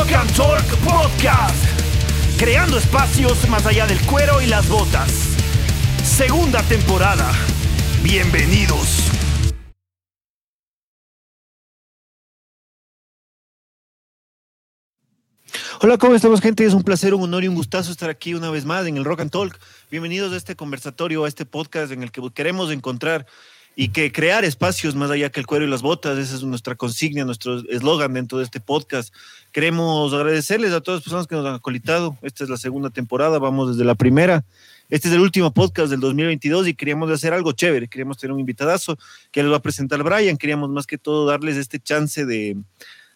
Rock and Talk Podcast. Creando espacios más allá del cuero y las botas. Segunda temporada. Bienvenidos. Hola, ¿cómo estamos, gente? Es un placer, un honor y un gustazo estar aquí una vez más en el Rock and Talk. Bienvenidos a este conversatorio, a este podcast en el que queremos encontrar y que crear espacios más allá que el cuero y las botas. Esa es nuestra consigna, nuestro eslogan dentro de este podcast. Queremos agradecerles a todas las personas que nos han acolitado. Esta es la segunda temporada, vamos desde la primera. Este es el último podcast del 2022 y queríamos hacer algo chévere. Queríamos tener un invitadazo que les va a presentar Brian. Queríamos más que todo darles este chance de,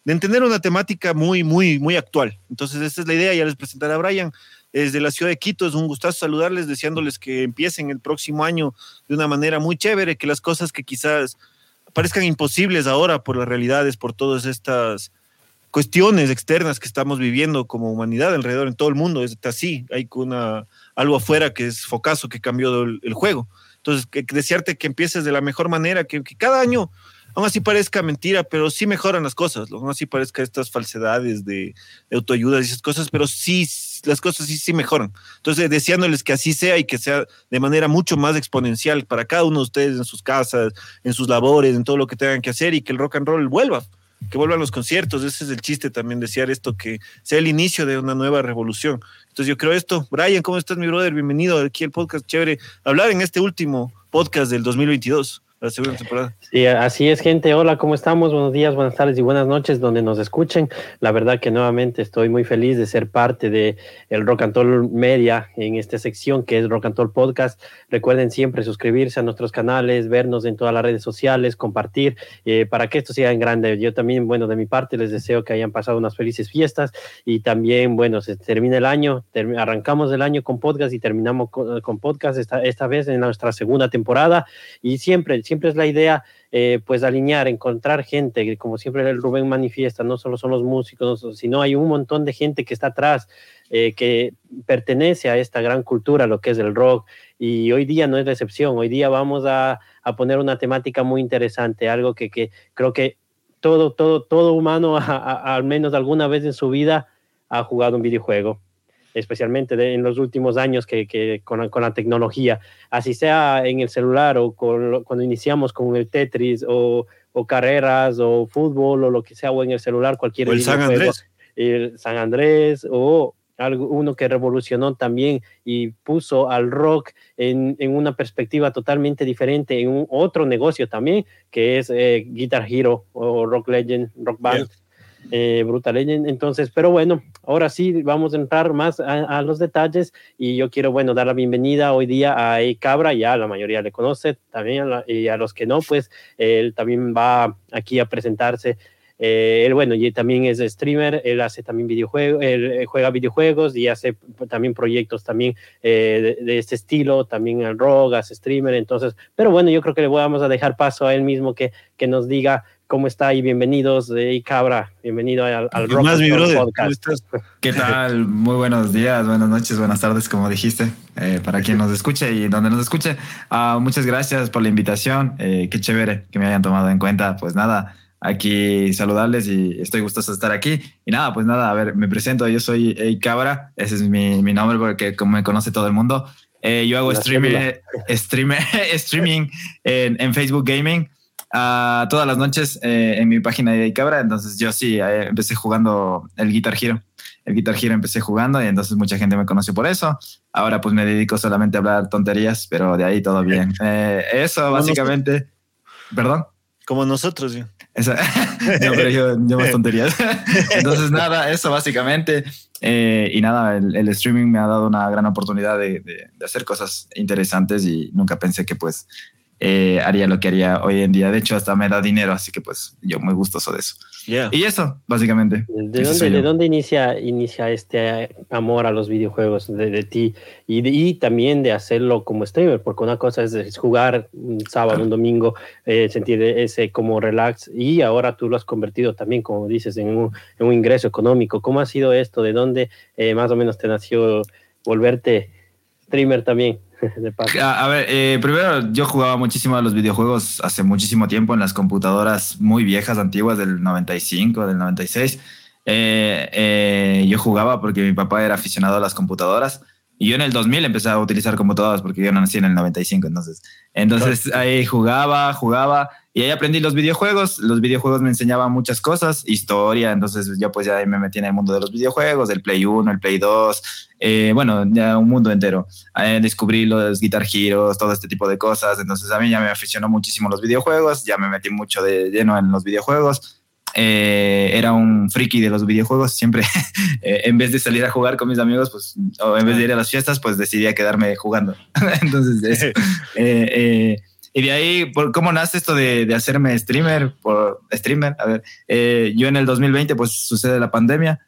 de entender una temática muy, muy, muy actual. Entonces, esta es la idea, ya les presentaré a Brian. Desde la ciudad de Quito es un gustazo saludarles, deseándoles que empiecen el próximo año de una manera muy chévere, que las cosas que quizás parezcan imposibles ahora por las realidades, por todas estas cuestiones externas que estamos viviendo como humanidad alrededor en todo el mundo, es así, hay algo afuera que es focazo, que cambió el, juego. Entonces, que, desearte que empieces de la mejor manera, que cada año aún así parezca mentira, pero sí mejoran las cosas, aún así parezca estas falsedades de, de autoayuda y esas cosas, pero sí, las cosas sí, sí mejoran. Entonces, deseándoles que así sea y que sea de manera mucho más exponencial para cada uno de ustedes en sus casas, en sus labores, en todo lo que tengan que hacer y que el rock and roll vuelva que vuelvan los conciertos, ese es el chiste también, desear esto, que sea el inicio de una nueva revolución. Entonces yo creo esto. Brian, ¿cómo estás, mi brother? Bienvenido aquí al podcast, chévere. Hablar en este último podcast del 2022 la segunda temporada. Sí, así es, gente. Hola, ¿cómo estamos? Buenos días, buenas tardes y buenas noches donde nos escuchen. La verdad que nuevamente estoy muy feliz de ser parte de el Rock and Roll Media en esta sección que es Rock and Roll Podcast. Recuerden siempre suscribirse a nuestros canales, vernos en todas las redes sociales, compartir eh, para que esto siga en grande. Yo también, bueno, de mi parte les deseo que hayan pasado unas felices fiestas y también, bueno, se termina el año, arrancamos el año con podcast y terminamos con, con podcast esta, esta vez en nuestra segunda temporada y siempre, siempre siempre es la idea, eh, pues alinear, encontrar gente, como siempre el Rubén manifiesta, no solo son los músicos, sino hay un montón de gente que está atrás, eh, que pertenece a esta gran cultura, lo que es el rock, y hoy día no es la excepción, hoy día vamos a, poner una temática muy interesante, algo que, creo que todo, todo, todo humano, al menos alguna vez en su vida, ha jugado un videojuego especialmente de, en los últimos años que, que con, con, la tecnología, así sea en el celular o con, cuando iniciamos con el Tetris o, o, carreras o fútbol o lo que sea, o en el celular, cualquier... O el San Andrés. El San Andrés o algo, uno que revolucionó también y puso al rock en, en, una perspectiva totalmente diferente, en un otro negocio también, que es eh, Guitar Hero o Rock Legend, Rock Band. Yeah eh, Brutal Legend. Entonces, pero bueno, ahora sí vamos a entrar más a, a, los detalles y yo quiero, bueno, dar la bienvenida hoy día a E. Cabra, ya la mayoría le conoce también, y a los que no, pues él también va aquí a presentarse. Eh, él, bueno, y también es streamer, él hace también videojuegos, él juega videojuegos y hace también proyectos también eh, de, de, este estilo, también el rock, hace streamer, entonces, pero bueno, yo creo que le vamos a dejar paso a él mismo que, que nos diga ¿Cómo está? Y bienvenidos, eh, Cabra. Bienvenido al, al Rock más, mi brother? Podcast. ¿Qué tal? Muy buenos días, buenas noches, buenas tardes, como dijiste, eh, para quien nos escuche y donde nos escuche. Uh, muchas gracias por la invitación. Eh, qué chévere que me hayan tomado en cuenta. Pues nada, aquí saludarles y estoy gustoso de estar aquí. Y nada, pues nada, a ver, me presento. Yo soy Ey Cabra, ese es mi, mi nombre porque como me conoce todo el mundo. Eh, yo hago streaming, streaming, streaming en, en Facebook Gaming. Uh, todas las noches eh, en mi página de Cabra. Entonces yo sí eh, empecé jugando el Guitar Hero. El Guitar Hero empecé jugando y entonces mucha gente me conoció por eso. Ahora pues me dedico solamente a hablar tonterías, pero de ahí todo bien. Eh, eso básicamente. Perdón. Como nosotros, no, pero yo, yo más tonterías. entonces nada, eso básicamente. y nada, el, el, streaming me ha dado una gran oportunidad de, de, de hacer cosas interesantes y nunca pensé que pues eh, haría lo que haría hoy en día. De hecho, hasta me da dinero, así que pues yo muy gustoso de eso. Yeah. Y eso, básicamente. ¿De dónde, ¿de dónde inicia, inicia este amor a los videojuegos de, de ti? Y, de, y, también de hacerlo como streamer, porque una cosa es, es jugar un sábado, un domingo, eh, sentir ese como relax, y ahora tú lo has convertido también, como dices, en un, en un ingreso económico. ¿Cómo ha sido esto? ¿De dónde eh, más o menos te nació volverte streamer también? A, a, ver, eh, primero yo jugaba muchísimo a los videojuegos hace muchísimo tiempo en las computadoras muy viejas, antiguas del 95, del 96. eh, eh, yo jugaba porque mi papá era aficionado a las computadoras. Y yo en el 2000 empecé a utilizar computadoras porque yo no nací en el 95, entonces. Entonces ahí jugaba, jugaba y ahí aprendí los videojuegos. Los videojuegos me enseñaban muchas cosas, historia, entonces yo pues ya ahí me metí en el mundo de los videojuegos, del Play 1, el Play 2, eh, bueno, ya un mundo entero. descubrí los Guitar Heroes, todo este tipo de cosas. Entonces a mí ya me aficionó muchísimo los videojuegos, ya me metí mucho de lleno en los videojuegos. Eh, era un friki de los videojuegos. Siempre, eh, en vez de salir a jugar con mis amigos, pues, o en vez de ir a las fiestas, pues decidí quedarme jugando. Entonces, eh, y de ahí, por ¿cómo nace esto de, de, hacerme streamer? Por streamer, a ver, yo en el 2020, pues sucede la pandemia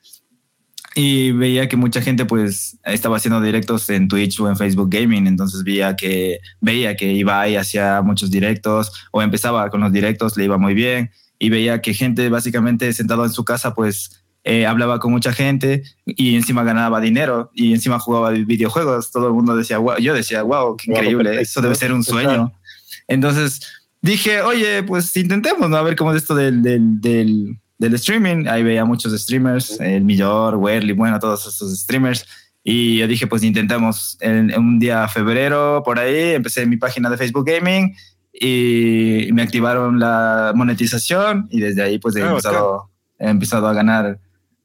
y veía que mucha gente pues estaba haciendo directos en Twitch o en Facebook Gaming, entonces veía que veía que iba ahí hacia muchos directos o empezaba con los directos, le iba muy bien y veía que gente básicamente sentado en su casa pues eh, hablaba con mucha gente y encima ganaba dinero y encima jugaba videojuegos. Todo el mundo decía, wow, yo decía, wow, qué increíble, eso debe ser un sueño. Entonces dije, oye, pues intentemos, ¿no? A ver cómo es esto del, del, del, del streaming. Ahí veía muchos streamers, el Millor, Werly, bueno, todos estos streamers. Y yo dije, pues intentemos. En, un día febrero, por ahí, empecé mi página de Facebook Gaming y me activaron la monetización y desde ahí pues he, ah, empezado, he empezado, a ganar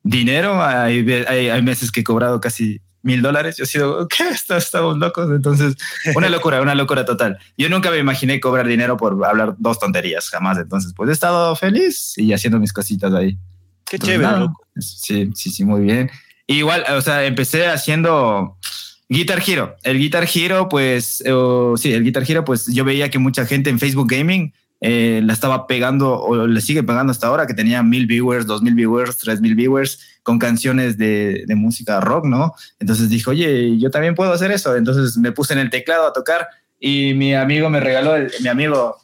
dinero. Hay, hay, meses que he cobrado casi mil dólares. Yo he sido, ¿qué? Estamos locos. Entonces, una locura, una locura total. Yo nunca me imaginé cobrar dinero por hablar dos tonterías, jamás. Entonces, pues he estado feliz y haciendo mis cositas ahí. Qué chévere. Sí, sí, sí, muy bien. Igual, o sea, empecé haciendo Guitar Hero. El Guitar Hero, pues, sí, el Guitar Hero, pues yo veía que mucha gente en Facebook Gaming eh, la estaba pegando o le sigue pegando hasta ahora, que tenía mil viewers, dos mil viewers, tres mil viewers con canciones de, de, música rock, ¿no? Entonces dije, oye, yo también puedo hacer eso. Entonces me puse en el teclado a tocar y mi amigo me regaló, mi amigo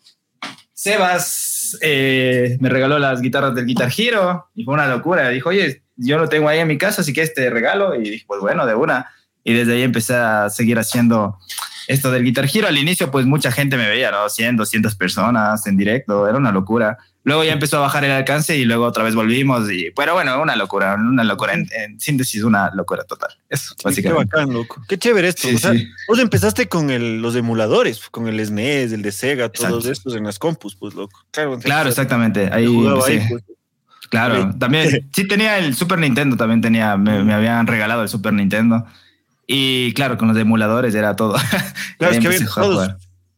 Sebas, eh, me regaló las guitarras del Guitar Hero y fue una locura. Dijo, oye, yo lo tengo ahí en mi casa, así que este regalo. Y dije, pues bueno, de una y desde ahí empecé a seguir haciendo esto del Guitar Hero. Al inicio, pues mucha gente me veía, ¿no? 100, 200 personas en directo, era una locura. Luego ya empezó a bajar el alcance y luego otra vez volvimos. Y, pero bueno, una locura, una locura. En, síntesis, una locura total. Eso, básicamente. Qué bacán, loco. Qué chévere esto. o sea, Vos empezaste con el, los emuladores, con el SNES, e el de Sega, todos estos en las compus, pues, loco. Claro, claro exactamente. Ahí, ahí pues. Claro, también, sí tenía el Super Nintendo, también tenía, me, me habían regalado el Super Nintendo. Y claro, con los emuladores era todo. Claro, es que había todos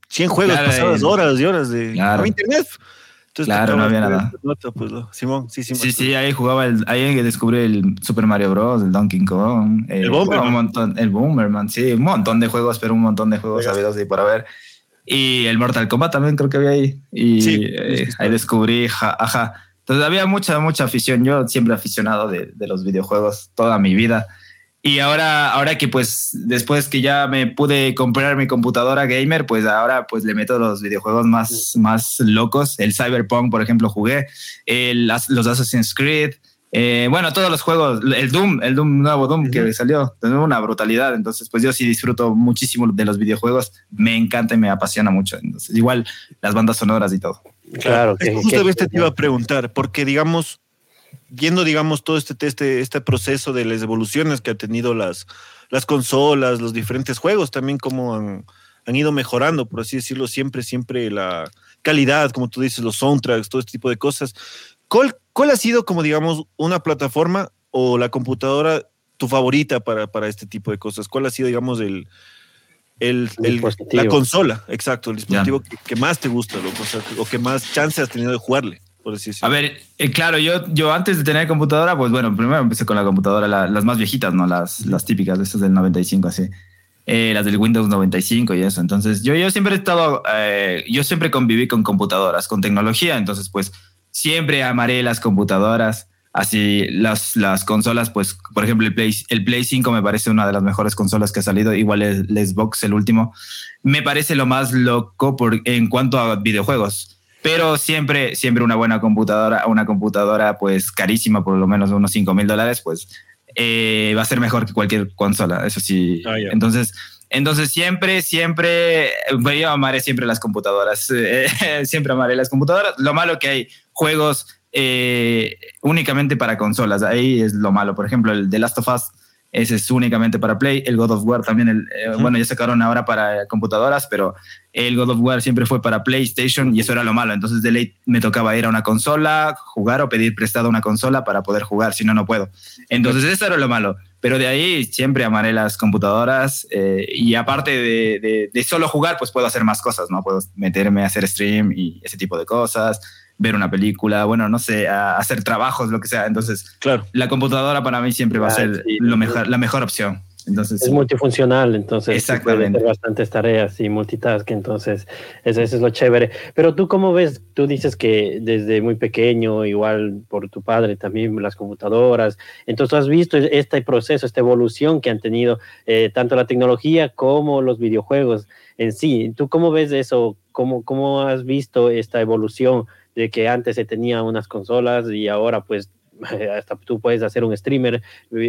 100 juegos pasadas horas y horas de internet. claro, no había nada. Pues, Simón, sí, sí. Sí, sí, ahí jugaba, el, ahí descubrí el Super Mario Bros., el Donkey Kong. El, el Bomberman. Un montón, el Bomberman, sí, un montón de juegos, pero un montón de juegos sabidos y por haber. Y el Mortal Kombat también creo que había ahí. Y sí, eh, ahí descubrí, ajá. Entonces había mucha, mucha afición. Yo siempre aficionado de, de los videojuegos toda mi vida. Y ahora, ahora que pues después que ya me pude comprar mi computadora gamer, pues ahora pues le meto los videojuegos más, más locos. El Cyberpunk, por ejemplo, jugué. El, los Assassin's Creed. Eh, bueno, todos los juegos. El Doom, el Doom nuevo Doom que salió. Una brutalidad. Entonces, pues yo sí disfruto muchísimo de los videojuegos. Me encanta y me apasiona mucho. Entonces, igual las bandas sonoras y todo. Claro. Que, Justo te iba a preguntar, porque digamos viendo, digamos, todo este, este, este proceso de las evoluciones que ha tenido las, las consolas, los diferentes juegos, también como han, han ido mejorando, por así decirlo, siempre, siempre la calidad, como tú dices, los soundtracks, todo este tipo de cosas. ¿Cuál, cuál ha sido, como digamos, una plataforma o la computadora tu favorita para, para este tipo de cosas? ¿Cuál ha sido, digamos, el, el, el la consola, exacto, el dispositivo que, más te gusta, o, o que más chance has tenido de jugarle? A ver, eh, claro, yo, yo antes de tener computadora, pues bueno, primero empecé con la computadora, las más viejitas, ¿no? Las, las típicas, estas del 95, así. Eh, las del Windows 95 y eso. Entonces, yo, yo siempre he estado, eh, yo siempre conviví con computadoras, con tecnología, entonces, pues, siempre amaré las computadoras. Así, las, las consolas, pues, por ejemplo, el Play, el Play 5 me parece una de las mejores consolas que ha salido, igual el, el Xbox, el último. Me parece lo más loco por, en cuanto a videojuegos pero siempre, siempre una buena computadora, una computadora pues carísima, por lo menos unos 5 mil dólares, pues eh, va a ser mejor que cualquier consola, eso sí. Ah, Entonces, Entonces siempre, siempre, yo amaré siempre las computadoras, siempre amaré las computadoras. Lo malo que hay juegos eh, únicamente para consolas, ahí es lo malo. Por ejemplo, el The Last of Us ese es únicamente para Play. El God of War también, el, eh, bueno, ya sacaron ahora para computadoras, pero el God of War siempre fue para PlayStation y eso era lo malo. Entonces de ley me tocaba ir a una consola, jugar o pedir prestado una consola para poder jugar, si no, no puedo. Entonces eso era lo malo. Pero de ahí siempre amaré las computadoras eh, y aparte de, de, solo jugar, pues puedo hacer más cosas, ¿no? Puedo meterme a hacer stream y ese tipo de cosas ver una película, bueno, no sé, hacer trabajos, lo que sea. Entonces, claro. la computadora para mí siempre va a ser lo mejor, la mejor opción. Entonces, es multifuncional, entonces Exactamente. puede hacer bastantes tareas y multitask, entonces eso, es lo chévere. Pero tú cómo ves, tú dices que desde muy pequeño, igual por tu padre también las computadoras, entonces has visto este proceso, esta evolución que han tenido eh, tanto la tecnología como los videojuegos en sí. ¿Tú cómo ves eso? ¿Cómo, cómo has visto esta evolución? De que antes se tenía unas consolas y ahora pues hasta tú puedes hacer un streamer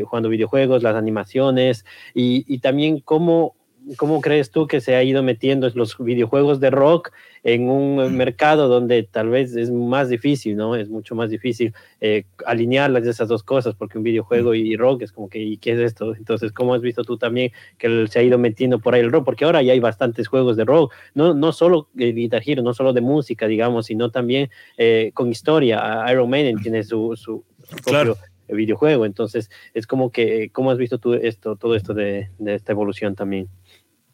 jugando videojuegos, las animaciones y, también cómo ¿cómo crees tú que se ha ido metiendo los videojuegos de rock en un mercado donde tal vez es más difícil, ¿no? Es mucho más difícil eh, alinearlas esas dos cosas, porque un videojuego y rock es como que, ¿y qué es esto? Entonces, ¿cómo has visto tú también que se ha ido metiendo por ahí el rock? Porque ahora ya hay bastantes juegos de rock, no, no solo de Guitar Hero, no solo de música, digamos, sino también eh, con historia. Iron Maiden tiene su, su, propio videojuego, entonces es como que, ¿cómo has visto tú esto, todo esto de esta evolución también?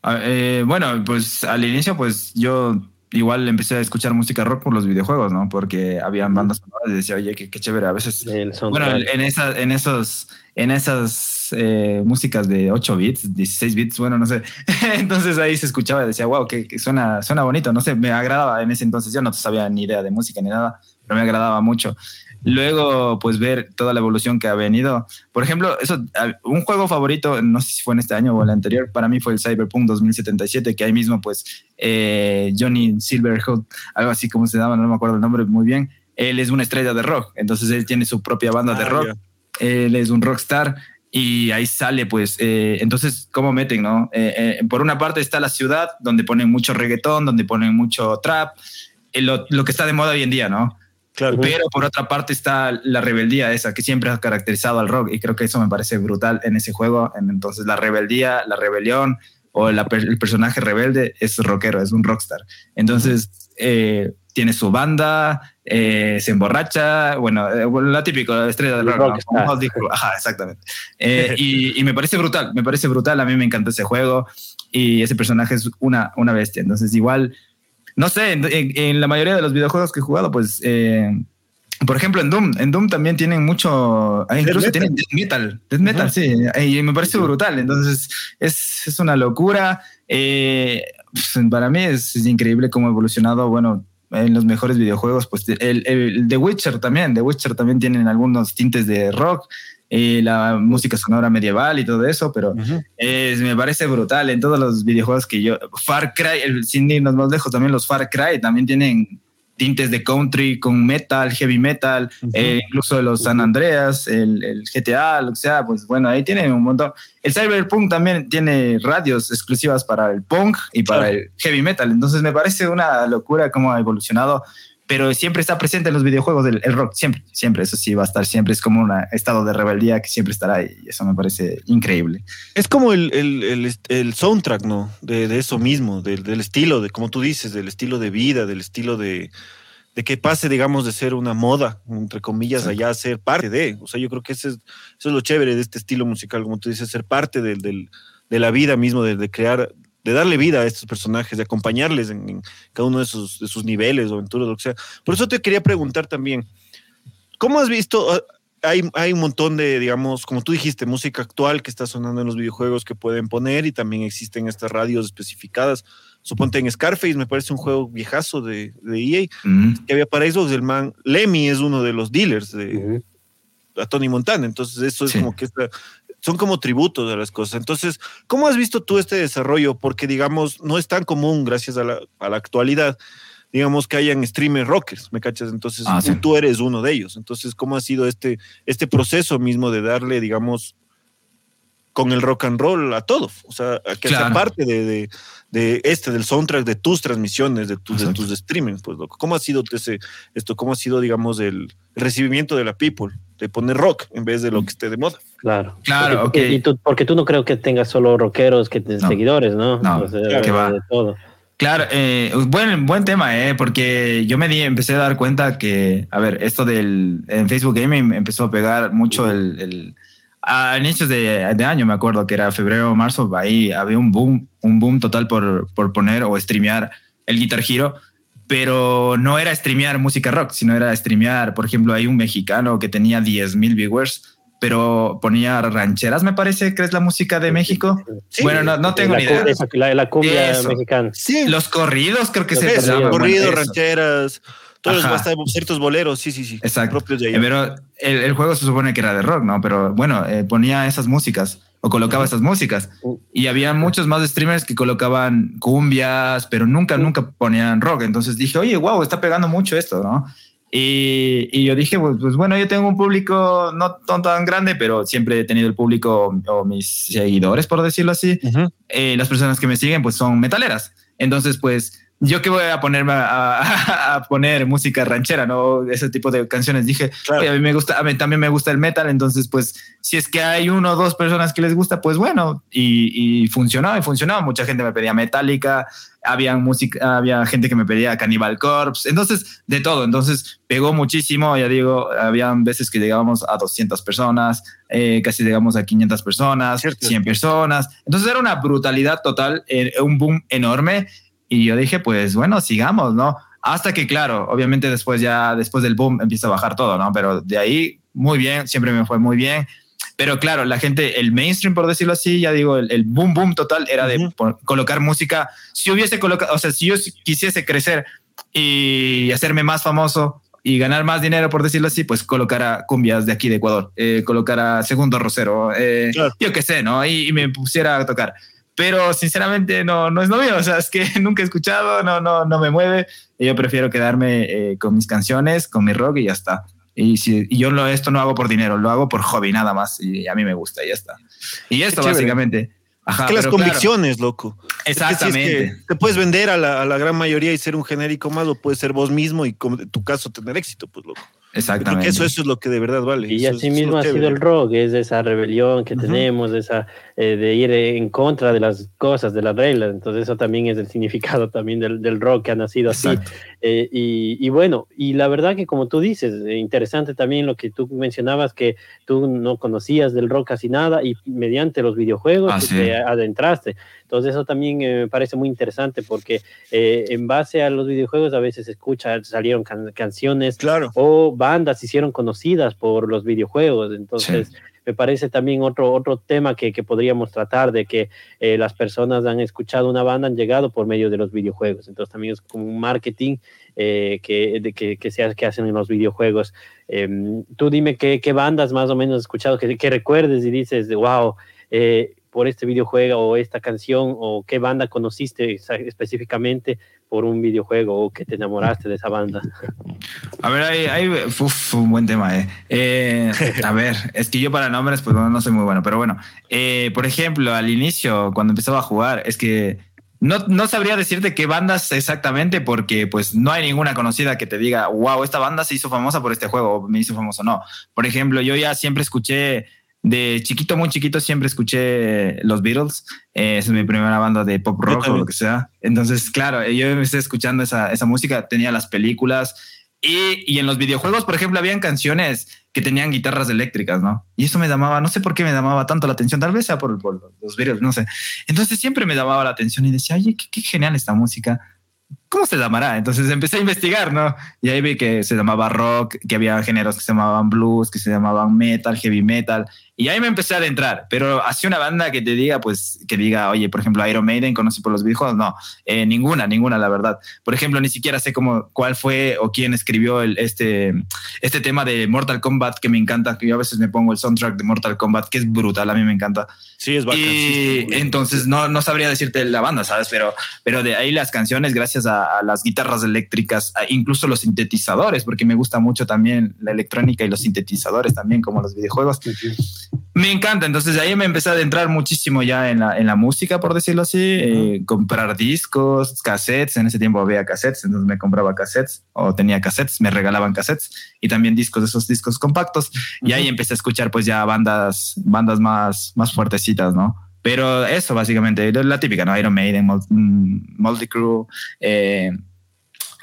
Eh, bueno, pues al inicio, pues yo igual empecé a escuchar música rock por los videojuegos, ¿no? Porque habían bandas sonoras y decía, oye, qué, chévere. A veces, bueno, en, esa, en esos, en esas eh, músicas de 8 bits, 16 bits, bueno, no sé. entonces ahí se escuchaba y decía, wow, que, suena, suena bonito. No sé, me agradaba en ese entonces. Yo no sabía ni idea de música ni nada, pero me agradaba mucho. Luego, pues ver toda la evolución que ha venido. Por ejemplo, eso, un juego favorito, no sé si fue en este año o el anterior, para mí fue el Cyberpunk 2077, que ahí mismo, pues, eh, Johnny Silverhood, algo así como se llama, no me acuerdo el nombre muy bien, él es una estrella de rock, entonces él tiene su propia banda de ah, rock, él es un rockstar y ahí sale, pues, eh, entonces, ¿cómo meten, no? Eh, por una parte está la ciudad, donde ponen mucho reggaetón, donde ponen mucho trap, lo, lo que está de moda hoy en día, ¿no? Pero por otra parte está la rebeldía esa que siempre ha caracterizado al rock y creo que eso me parece brutal en ese juego. Entonces la rebeldía, la rebelión o el personaje rebelde es rockero, es un rockstar. Entonces eh, tiene su banda, eh, se emborracha, eh, bueno, la típica estrella del rock. Ajá, exactamente. y, y, me parece brutal, me parece brutal. A mí me encanta ese juego y ese personaje es una, una bestia. Entonces igual no sé, en, la mayoría de los videojuegos que he jugado, pues, eh, por ejemplo, en Doom, en Doom también tienen mucho, ah, incluso tienen death metal, death metal, sí, y me parece brutal, entonces es, es una locura. Eh, pues, para mí es, increíble cómo ha evolucionado, bueno, en los mejores videojuegos, pues el, el, The Witcher también, The Witcher también tienen algunos tintes de rock, y la música sonora medieval y todo eso, pero me parece brutal. En todos los videojuegos que yo, Far Cry, el, sin irnos más lejos, también los Far Cry también tienen tintes de country con metal, heavy metal, eh, incluso los San Andreas, el, GTA, lo que sea, pues bueno, ahí tienen un montón. El Cyberpunk también tiene radios exclusivas para el punk y para el heavy metal, entonces me parece una locura cómo ha evolucionado pero siempre está presente en los videojuegos del rock, siempre, siempre, eso sí va a estar siempre, es como un estado de rebeldía que siempre estará y eso me parece increíble. Es como el, el, el, soundtrack, ¿no? De, de eso mismo, del, del, estilo, de como tú dices, del estilo de vida, del estilo de, de que pase, digamos, de ser una moda, entre comillas, allá a ser parte de, o sea, yo creo que eso es, eso es lo chévere de este estilo musical, como tú dices, ser parte del, del de la vida mismo, de, de, crear de darle vida a estos personajes, de acompañarles en, cada uno de sus, de sus niveles o aventuras, lo que sea. Por eso te quería preguntar también, ¿cómo has visto? Ah, hay, hay, un montón de, digamos, como tú dijiste, música actual que está sonando en los videojuegos que pueden poner y también existen estas radios especificadas. Suponte en Scarface, me parece un juego viejazo de, de EA, que había para Xbox, el man, Lemmy es uno de los dealers de, a Tony Montana. Entonces, eso es como que esta, son como tributos de las cosas. Entonces, ¿cómo has visto tú este desarrollo? Porque, digamos, no es tan común, gracias a la, actualidad, digamos, que hayan streamer rockers, ¿me cachas? Entonces, ah, tú eres uno de ellos. Entonces, ¿cómo ha sido este, este proceso mismo de darle, digamos, con el rock and roll a todo. O sea, que sea parte de, de, este, del soundtrack de tus transmisiones, de, tus de tus streaming, pues loco. ¿Cómo ha sido ese, esto? ¿Cómo ha sido, digamos, el recibimiento de la people? De poner rock en vez de lo que esté de moda. Claro. Claro, porque, Y tú, porque tú no creo que tengas solo rockeros que te, seguidores, ¿no? No, va. De todo. Claro, eh, buen, buen tema, eh, porque yo me di, empecé a dar cuenta que, a ver, esto del en Facebook Gaming empezó a pegar mucho el, el a inicios de, de, año, me acuerdo que era febrero o marzo, ahí había un boom, un boom total por, por poner o streamear el Guitar Hero, pero no era streamear música rock, sino era streamear, por ejemplo, hay un mexicano que tenía 10 mil viewers pero ponía rancheras, me parece que es la música de México. bueno, no, no tengo ni idea. La, la cumbia mexicana. Sí. Los corridos, creo que se llaman. Corridos, rancheras, todos los ciertos boleros, sí, sí, sí. Exacto. Pero el, juego se supone que era de rock, ¿no? Pero bueno, eh, ponía esas músicas o colocaba esas músicas. Y había muchos más streamers que colocaban cumbias, pero nunca, nunca ponían rock. Entonces dije, oye, wow, está pegando mucho esto, ¿no? Y, yo dije, pues, pues, bueno, yo tengo un público no tan, grande, pero siempre he tenido el público o mis seguidores, por decirlo así. Eh, las personas que me siguen, pues son metaleras. Entonces, pues yo que voy a ponerme a, poner música ranchera, ¿no? Ese tipo de canciones. Dije, a mí me gusta, a mí también me gusta el metal, entonces pues si es que hay uno o dos personas que les gusta, pues bueno, y, y funcionó, y funcionó. Mucha gente me pedía Metallica, había música, había gente que me pedía Cannibal Corpse, entonces de todo, entonces pegó muchísimo, ya digo, había veces que llegábamos a 200 personas, eh, casi llegamos a 500 personas, 100 personas, entonces era una brutalidad total, eh, un boom enorme y yo dije, pues bueno, sigamos, ¿no? Hasta que, claro, obviamente después ya, después del boom empieza a bajar todo, ¿no? Pero de ahí, muy bien, siempre me fue muy bien. Pero claro, la gente, el mainstream, por decirlo así, ya digo, el, boom, boom total era de colocar música. Si hubiese colocado, o sea, si yo quisiese crecer y hacerme más famoso y ganar más dinero, por decirlo así, pues colocar a cumbias de aquí de Ecuador, eh, colocar a Segundo Rosero, eh, yo qué sé, ¿no? y me pusiera a tocar pero sinceramente no, no es lo mío, o sea, es que nunca he escuchado, no, no, no me mueve, yo prefiero quedarme eh, con mis canciones, con mi rock y ya está. Y, si, yo lo, esto no hago por dinero, lo hago por hobby nada más y a mí me gusta y ya está. Y esto básicamente. Ajá, que las convicciones, loco. Exactamente. te puedes vender a la, a la, gran mayoría y ser un genérico más, o puedes ser vos mismo y como en tu caso tener éxito, pues loco. Exactamente. Porque eso, eso es lo que de verdad vale. Y así mismo ha sido el rock, es esa rebelión que tenemos, esa eh, de ir en contra de las cosas, de las reglas. Entonces eso también es el significado también del, del rock que ha nacido así. Eh, y, y, bueno, y la verdad que como tú dices, eh, interesante también lo que tú mencionabas, que tú no conocías del rock casi nada y mediante los videojuegos ah, te adentraste. Entonces eso también me parece muy interesante porque en base a los videojuegos a veces escucha, salieron canciones claro. o bandas hicieron conocidas por los videojuegos. Entonces me parece también otro, otro tema que, que podríamos tratar de que eh, las personas han escuchado una banda, han llegado por medio de los videojuegos. Entonces también es como un marketing eh, que, de, que, que, se, que hacen en los videojuegos. Em, tú dime qué, qué, bandas más o menos has escuchado, que, que recuerdes y dices, wow, eh, por este videojuego o esta canción o qué banda conociste específicamente por un videojuego o que te enamoraste de esa banda? A ver, hay, hay un buen tema. Eh. Eh, a ver, es que yo para nombres pues no, soy muy bueno, pero bueno, eh, por ejemplo, al inicio, cuando empezaba a jugar, es que no, no sabría decirte qué bandas exactamente porque pues no hay ninguna conocida que te diga, wow, esta banda se hizo famosa por este juego o me hizo famoso. No, por ejemplo, yo ya siempre escuché de chiquito, muy chiquito, siempre escuché los Beatles. Eh, es mi primera banda de pop rock o lo que sea. Entonces, claro, yo empecé escuchando esa, esa música, tenía las películas y, y, en los videojuegos, por ejemplo, habían canciones que tenían guitarras eléctricas, ¿no? Y eso me llamaba, no sé por qué me llamaba tanto la atención, tal vez sea por, por los Beatles, no sé. Entonces siempre me llamaba la atención y decía, oye, qué, qué genial esta música ¿cómo se llamará? Entonces empecé a investigar, ¿no? Y ahí vi que se llamaba rock, que había géneros que se llamaban blues, que se llamaban metal, heavy metal. Y ahí me empecé a adentrar, pero así una banda que te diga, pues, que diga, oye, por ejemplo, Iron Maiden, conocí por los videojuegos, no, eh, ninguna, ninguna, la verdad. Por ejemplo, ni siquiera sé cómo, cuál fue o quién escribió el, este, este tema de Mortal Kombat que me encanta, que yo a veces me pongo el soundtrack de Mortal Kombat, que es brutal, a mí me encanta. Sí, es bacán. Y entonces no, no sabría decirte la banda, ¿sabes? Pero, pero de ahí las canciones, gracias a a, las guitarras eléctricas, incluso los sintetizadores, porque me gusta mucho también la electrónica y los sintetizadores también, como los videojuegos. Me encanta, entonces ahí me empecé a adentrar muchísimo ya en la, en la música, por decirlo así, eh, comprar discos, cassettes, en ese tiempo había cassettes, entonces me compraba cassettes o tenía cassettes, me regalaban cassettes y también discos de esos discos compactos y ahí empecé a escuchar pues ya bandas, bandas más, más fuertecitas, ¿no? Pero eso básicamente, la típica, ¿no? Iron Maiden, Multicrew. Eh,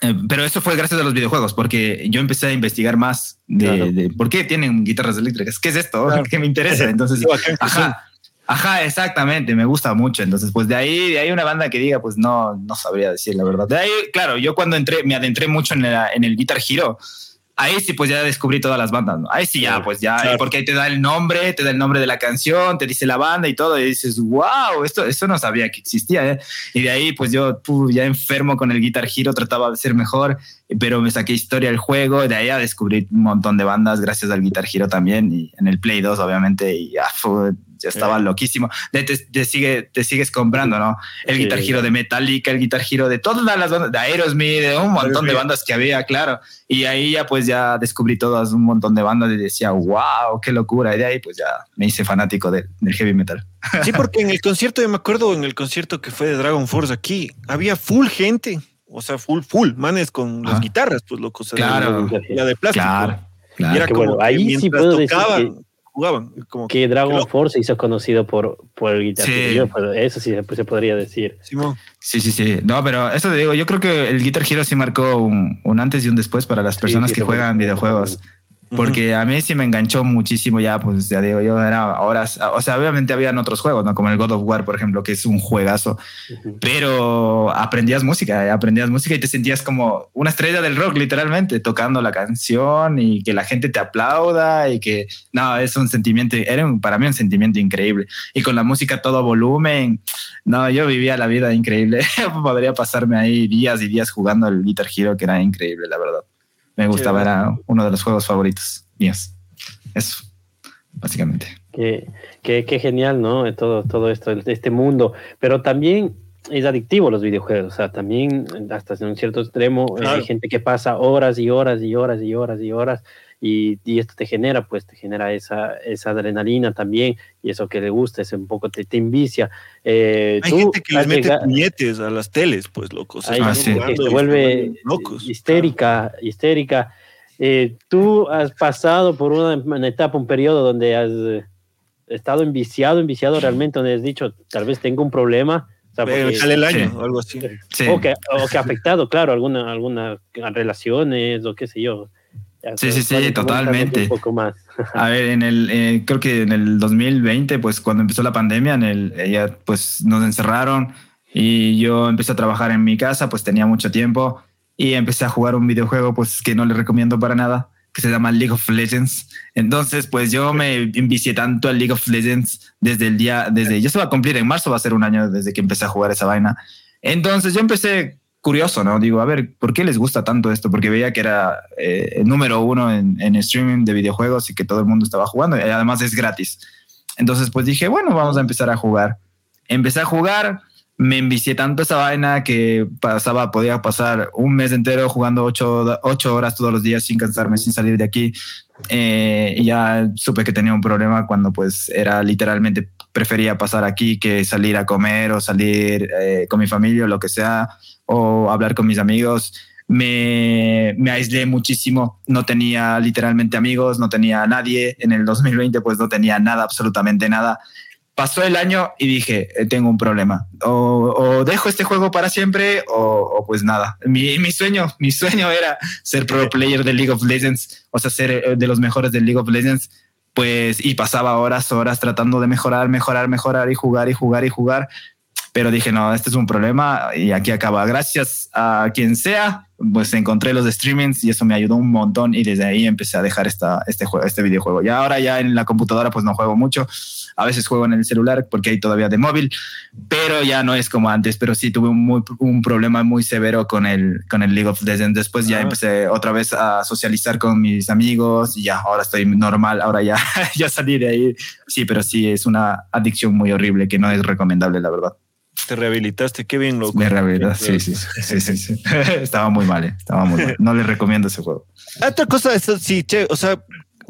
eh, pero eso fue gracias a los videojuegos, porque yo empecé a investigar más de, por qué tienen guitarras eléctricas. ¿Qué es esto? ¿Qué me interesa? Entonces, ajá, ajá, exactamente, me gusta mucho. Entonces, pues de ahí, de ahí una banda que diga, pues no, no sabría decir la verdad. De ahí, claro, yo cuando entré, me adentré mucho en, en el Guitar Hero ahí sí pues ya descubrí todas las bandas, ¿no? Ahí sí ya, pues ya, porque ahí te da el nombre, te da el nombre de la canción, te dice la banda y todo, y dices, wow, esto, esto no sabía que existía, ¿eh? Y de ahí pues yo ya enfermo con el Guitar Hero, trataba de ser mejor, pero me saqué historia del juego, de ahí a descubrir un montón de bandas gracias al Guitar Hero también, y en el Play 2 obviamente, y ya fue ya estaba loquísimo. Te, te, sigue, te sigues comprando, ¿no? El Guitar Hero de Metallica, el Guitar Hero de todas las bandas, de Aerosmith, de un montón de bandas que había, claro. Y ahí ya pues ya descubrí todas un montón de bandas y decía, wow, qué locura. Y de ahí pues ya me hice fanático del heavy metal. Sí, porque en el concierto, yo me acuerdo en el concierto que fue de Dragon Force aquí, había full gente, o sea, full, full, manes con las guitarras, pues locos. Claro. La de plástico. Claro. Y era como ahí sí puedo decir jugaban. Como que Dragon Force se hizo conocido por, por el Guitar Hero, eso sí se, podría decir. Sí, sí, sí. No, pero eso te digo, yo creo que el Guitar Hero sí marcó un, un antes y un después para las personas que juegan videojuegos porque a mí sí me enganchó muchísimo ya, pues ya digo, yo era horas, o sea, obviamente habían otros juegos, ¿no? Como el God of War, por ejemplo, que es un juegazo, pero aprendías música, aprendías música y te sentías como una estrella del rock, literalmente, tocando la canción y que la gente te aplauda y que, no, es un sentimiento, era para mí un sentimiento increíble. Y con la música todo volumen, no, yo vivía la vida increíble, podría pasarme ahí días y días jugando el Guitar Hero, que era increíble, la verdad me gustaba, era uno de los juegos favoritos míos. Eso, básicamente. Qué, qué, qué genial, ¿no? Todo, todo esto, este mundo. Pero también es adictivo los videojuegos, o sea, también hasta en un cierto extremo hay gente que pasa horas y horas y horas y horas y horas y, y, esto te genera, pues te genera esa, esa adrenalina también y eso que le gusta, es un poco te, te envicia. Eh, hay gente que les mete puñetes a las teles, pues locos. Hay gente que se vuelve locos. histérica, histérica. Eh, tú has pasado por una, etapa, un periodo donde has eh, estado enviciado, enviciado realmente, donde has dicho, tal vez tengo un problema. O sale el año o algo así. O, que, o que ha afectado, claro, alguna, alguna relaciones o qué sé yo. Sí, sí, sí, totalmente. A ver, en el, eh, creo que en el 2020, pues cuando empezó la pandemia, en el, ella, pues nos encerraron y yo empecé a trabajar en mi casa, pues tenía mucho tiempo y empecé a jugar un videojuego, pues que no le recomiendo para nada, que se llama League of Legends. Entonces, pues yo me envicié tanto al League of Legends desde el día, desde, yo se va a cumplir en marzo, va a ser un año desde que empecé a jugar esa vaina. Entonces yo empecé curioso, ¿no? Digo, a ver, ¿por qué les gusta tanto esto? Porque veía que era eh, el número uno en, streaming de videojuegos y que todo el mundo estaba jugando y además es gratis. Entonces, pues dije, bueno, vamos a empezar a jugar. Empecé a jugar, me envicié tanto esa vaina que pasaba, podía pasar un mes entero jugando ocho, ocho horas todos los días sin cansarme, sin salir de aquí. Eh, ya supe que tenía un problema cuando pues era literalmente prefería pasar aquí que salir a comer o salir eh, con mi familia o lo que sea o hablar con mis amigos. Me, me, aislé muchísimo, no tenía literalmente amigos, no tenía nadie. En el 2020 pues no tenía nada, absolutamente nada. Pasó el año y dije, eh, tengo un problema. O, dejo este juego para siempre o, pues nada. Mi, mi, sueño, mi sueño era ser pro player de League of Legends, o sea, ser eh, de los mejores de League of Legends. Pues y pasaba horas, horas tratando de mejorar, mejorar, mejorar y jugar y jugar y jugar pero dije, no, este es un problema y aquí acaba. Gracias a quien sea, pues encontré los streamings y eso me ayudó un montón y desde ahí empecé a dejar esta, este, juego, este videojuego. Ya ahora ya en la computadora pues no juego mucho, a veces juego en el celular porque hay todavía de móvil, pero ya no es como antes, pero sí tuve un, un problema muy severo con el, con el League of Legends. Después ya empecé otra vez a socializar con mis amigos y ya ahora estoy normal, ahora ya, ya salí de ahí. Sí, pero sí es una adicción muy horrible que no es recomendable, la verdad. Te rehabilitaste, qué bien, loco. Me rehabilitaste, sí, sí, sí, sí, estaba muy mal, eh, estaba muy mal. No le recomiendo ese juego. Otra cosa, sí, che, o sea,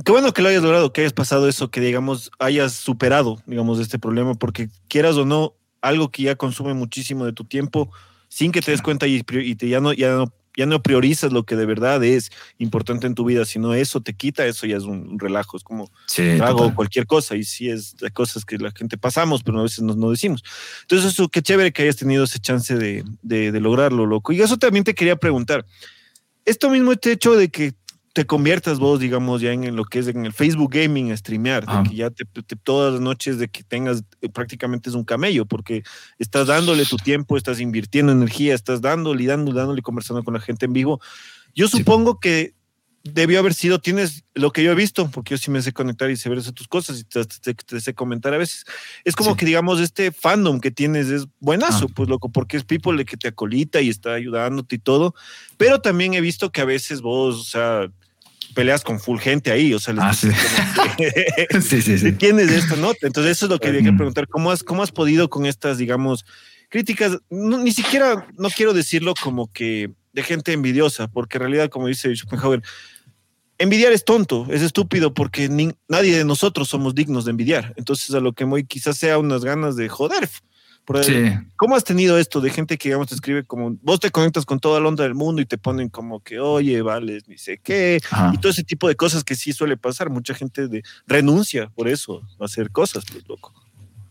qué bueno que lo hayas logrado, que hayas pasado eso, que digamos, hayas superado, digamos, este problema, porque quieras o no, algo que ya consume muchísimo de tu tiempo, sin que te des cuenta y, y te, ya, no, ya no ya no priorizas lo que de verdad es importante en tu vida, sino eso te quita, eso ya es un, relajo, es como hago cualquier cosa y sí es de cosas que la gente pasamos, pero a veces no, no decimos. Entonces, eso, qué chévere que hayas tenido ese chance de, de, de lograrlo, loco. Y eso también te quería preguntar. Esto mismo este hecho de que te conviertas vos, digamos, ya en, lo que es en el Facebook Gaming, a streamear, de que ya te, todas las noches de que tengas eh, prácticamente es un camello, porque estás dándole tu tiempo, estás invirtiendo energía, estás dándole y dándole, dándole, conversando con la gente en vivo. Yo supongo que debió haber sido, tienes lo que yo he visto, porque yo sí me sé conectar y sé ver tus cosas y te, sé comentar a veces. Es como que, digamos, este fandom que tienes es buenazo, ah. pues loco, porque es people que te acolita y está ayudándote y todo. Pero también he visto que a veces vos, o sea, peleas con full gente ahí, o sea, ah, sí. sí, sí, sí. tienes esto, ¿no? Entonces eso es lo que quería que preguntar, ¿cómo has, cómo has podido con estas, digamos, críticas? ni siquiera, no quiero decirlo como que de gente envidiosa, porque en realidad, como dice Schopenhauer, envidiar es tonto, es estúpido, porque nadie de nosotros somos dignos de envidiar. Entonces a lo que voy quizás sea unas ganas de joder. ¿Cómo has tenido esto de gente que, digamos, te escribe como, vos te conectas con toda la onda del mundo y te ponen como que, oye, vales, ni sé qué, y todo ese tipo de cosas que sí suele pasar. Mucha gente de, renuncia por eso, a hacer cosas, pues, loco.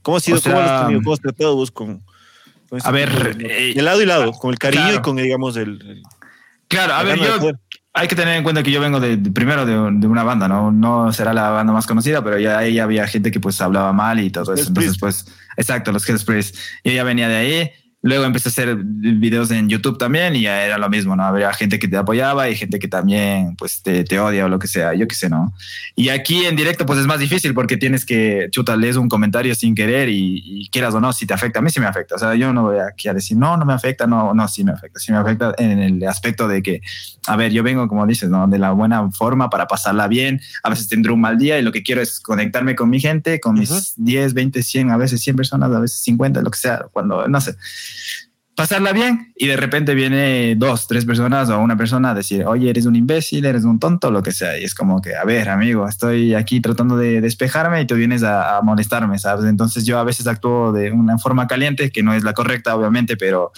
¿Cómo ha sido, cómo has tenido, cómo has tratado vos con, a ver, de, lado y lado, con el cariño y con, digamos, el, claro, a ver, yo, hay que tener en cuenta que yo vengo de, primero de, una banda, ¿no? No será la banda más conocida, pero ya ahí había gente que pues hablaba mal y todo eso. Entonces, pues, exacto, los Hellsprays. Yo ya venía de ahí Luego empecé a hacer videos en YouTube también y ya era lo mismo, ¿no? Había gente que te apoyaba y gente que también, pues, te, te odia o lo que sea, yo qué sé, ¿no? Y aquí en directo, pues, es más difícil porque tienes que, chuta, lees un comentario sin querer y, quieras o no, si te afecta, a mí sí me afecta. O sea, yo no voy aquí a decir, no, no me afecta, no, no, sí me afecta. Sí me afecta en el aspecto de que, a ver, yo vengo, como dices, ¿no? De la buena forma para pasarla bien. A veces tendré un mal día y lo que quiero es conectarme con mi gente, con mis 10, 20, 100, a veces 100 personas, a veces 50, lo que sea, cuando, no sé pasarla bien y de repente viene dos, tres personas o una persona a decir, oye, eres un imbécil, eres un tonto, lo que sea. Y es como que, a ver, amigo, estoy aquí tratando de despejarme y tú vienes a, a molestarme, ¿sabes? Entonces yo a veces actúo de una forma caliente, que no es la correcta, obviamente, pero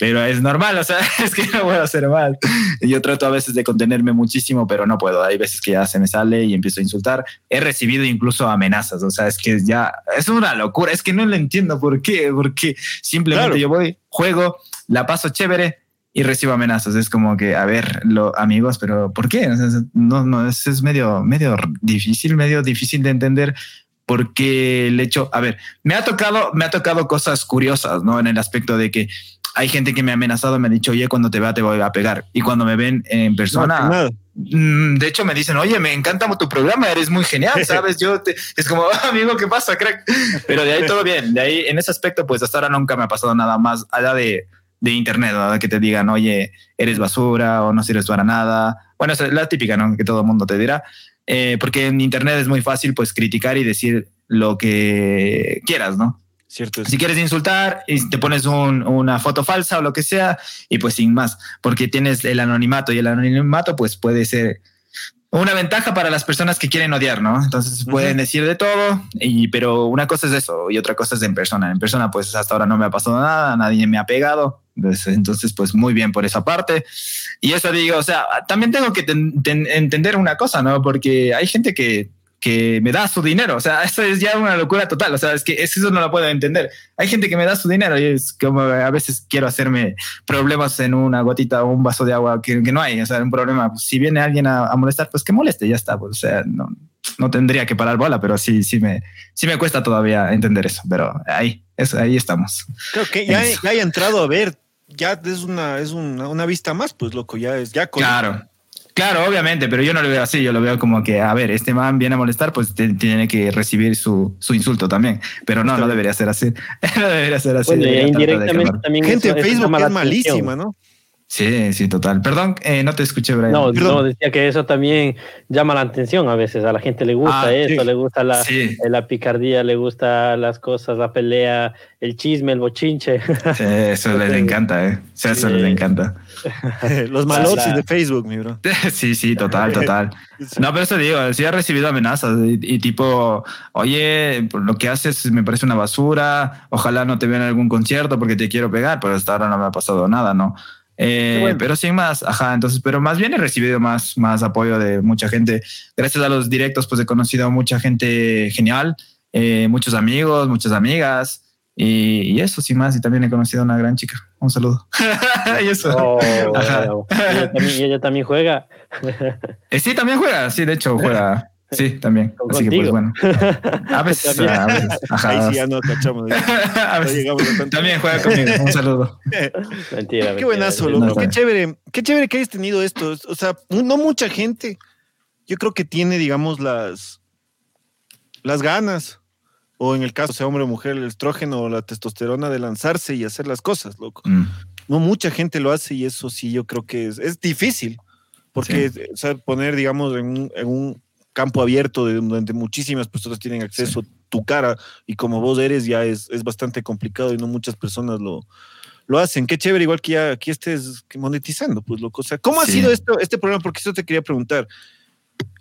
pero es normal, o sea, es que no puedo hacer mal. Yo trato a veces de contenerme muchísimo, pero no puedo. Hay veces que ya se me sale y empiezo a insultar. He recibido incluso amenazas, o sea, es que ya es una locura, es que no lo entiendo por qué, porque simplemente yo voy, juego, la paso chévere y recibo amenazas. Es como que, a ver, lo, amigos, pero ¿por qué? no, no, es, es medio, medio difícil, medio difícil de entender porque el hecho, a ver, me ha tocado, me ha tocado cosas curiosas, ¿no? En el aspecto de que hay gente que me ha amenazado, me ha dicho, oye, cuando te vea te voy a pegar. Y cuando me ven en persona, mm, de hecho me dicen, oye, me encanta tu programa, eres muy genial, ¿sabes? Yo es como, amigo, ¿qué pasa, crack? Pero de ahí todo bien. De ahí, en ese aspecto, pues hasta ahora nunca me ha pasado nada más allá de, de internet, ¿no? que te digan, oye, eres basura o no sirves para nada. Bueno, es la típica, ¿no? Que todo el mundo te dirá. Eh, porque en internet es muy fácil, pues, criticar y decir lo que quieras, ¿no? Cierto. Si quieres insultar, te pones una foto falsa o lo que sea, y pues sin más, porque tienes el anonimato y el anonimato pues puede ser una ventaja para las personas que quieren odiar, ¿no? Entonces pueden decir de todo, y, pero una cosa es eso y otra cosa es en persona. En persona pues hasta ahora no me ha pasado nada, nadie me ha pegado, pues, entonces pues muy bien por esa parte. Y eso digo, o sea, también tengo que entender una cosa, ¿no? Porque hay gente que que me da su dinero. O sea, eso es ya una locura total. O sea, es que eso no lo puedo entender. Hay gente que me da su dinero y es como a veces quiero hacerme problemas en una gotita o un vaso de agua que, no hay. O sea, un problema. Si viene alguien a, molestar, pues que moleste, ya está. Pues, o sea, no, no tendría que parar bola, pero sí, sí me, sí me cuesta todavía entender eso. Pero ahí, eso, ahí estamos. Creo que ya, ya he entrado a ver. Ya es una, es una, una vista más, pues loco, ya es ya Claro. Claro, obviamente, pero yo no lo veo así, yo lo veo como que, a ver, este man viene a molestar, pues tiene que recibir su, su, insulto también, pero no, no debería ser así, no debería ser así. indirectamente también Gente en Facebook es malísima, ¿no? Sí, sí, total. Perdón, eh, no te escuché, Brian. No, no, decía que eso también llama la atención a veces. A la gente le gusta Ah, eso, sí. le gusta la, Sí, la picardía, le gusta las cosas, la pelea, el chisme, el bochinche. sí, eso les encanta, ¿eh? Sí, eso Sí. les encanta. Los malotes de Facebook, mi bro. Sí, sí, total, total. No, pero eso digo, sí he recibido amenazas y, y tipo, oye, lo que haces me parece una basura, ojalá no te vean en algún concierto porque te quiero pegar, pero hasta ahora no me ha pasado nada, ¿no? Eh, bueno. Pero sin más, ajá, entonces, pero más bien he recibido más, más apoyo de mucha gente. Gracias a los directos, pues he conocido a mucha gente genial, eh, muchos amigos, muchas amigas. Y, y eso, sin más, y también he conocido a una gran chica. Un saludo. y eso. Oh, Ajá. bueno. ella, también, y ella también juega. Eh, sí, también juega, sí, de hecho juega. Sí, también. Así que pues bueno. A veces, También. a veces. Ajá. Ahí sí ya no cachamos. A veces. a. También juega conmigo. Un saludo. Mentira. Qué mentira, buenazo, loco. No, Qué chévere. Qué chévere que hayas tenido esto. O sea, no mucha gente, yo creo que tiene, digamos, las, las ganas, o en el caso sea hombre o mujer, el estrógeno o la testosterona de lanzarse y hacer las cosas, loco. Mm, No mucha gente lo hace y eso sí yo creo que es, es difícil, porque o sea, poner, digamos, en un, en un campo abierto de, donde muchísimas personas tienen acceso a tu cara y como vos eres ya es, es bastante complicado y no muchas personas lo, lo hacen. Qué chévere, igual que ya aquí estés monetizando, pues loco. O sea, ¿cómo ha sido esto, este programa? Porque eso te quería preguntar.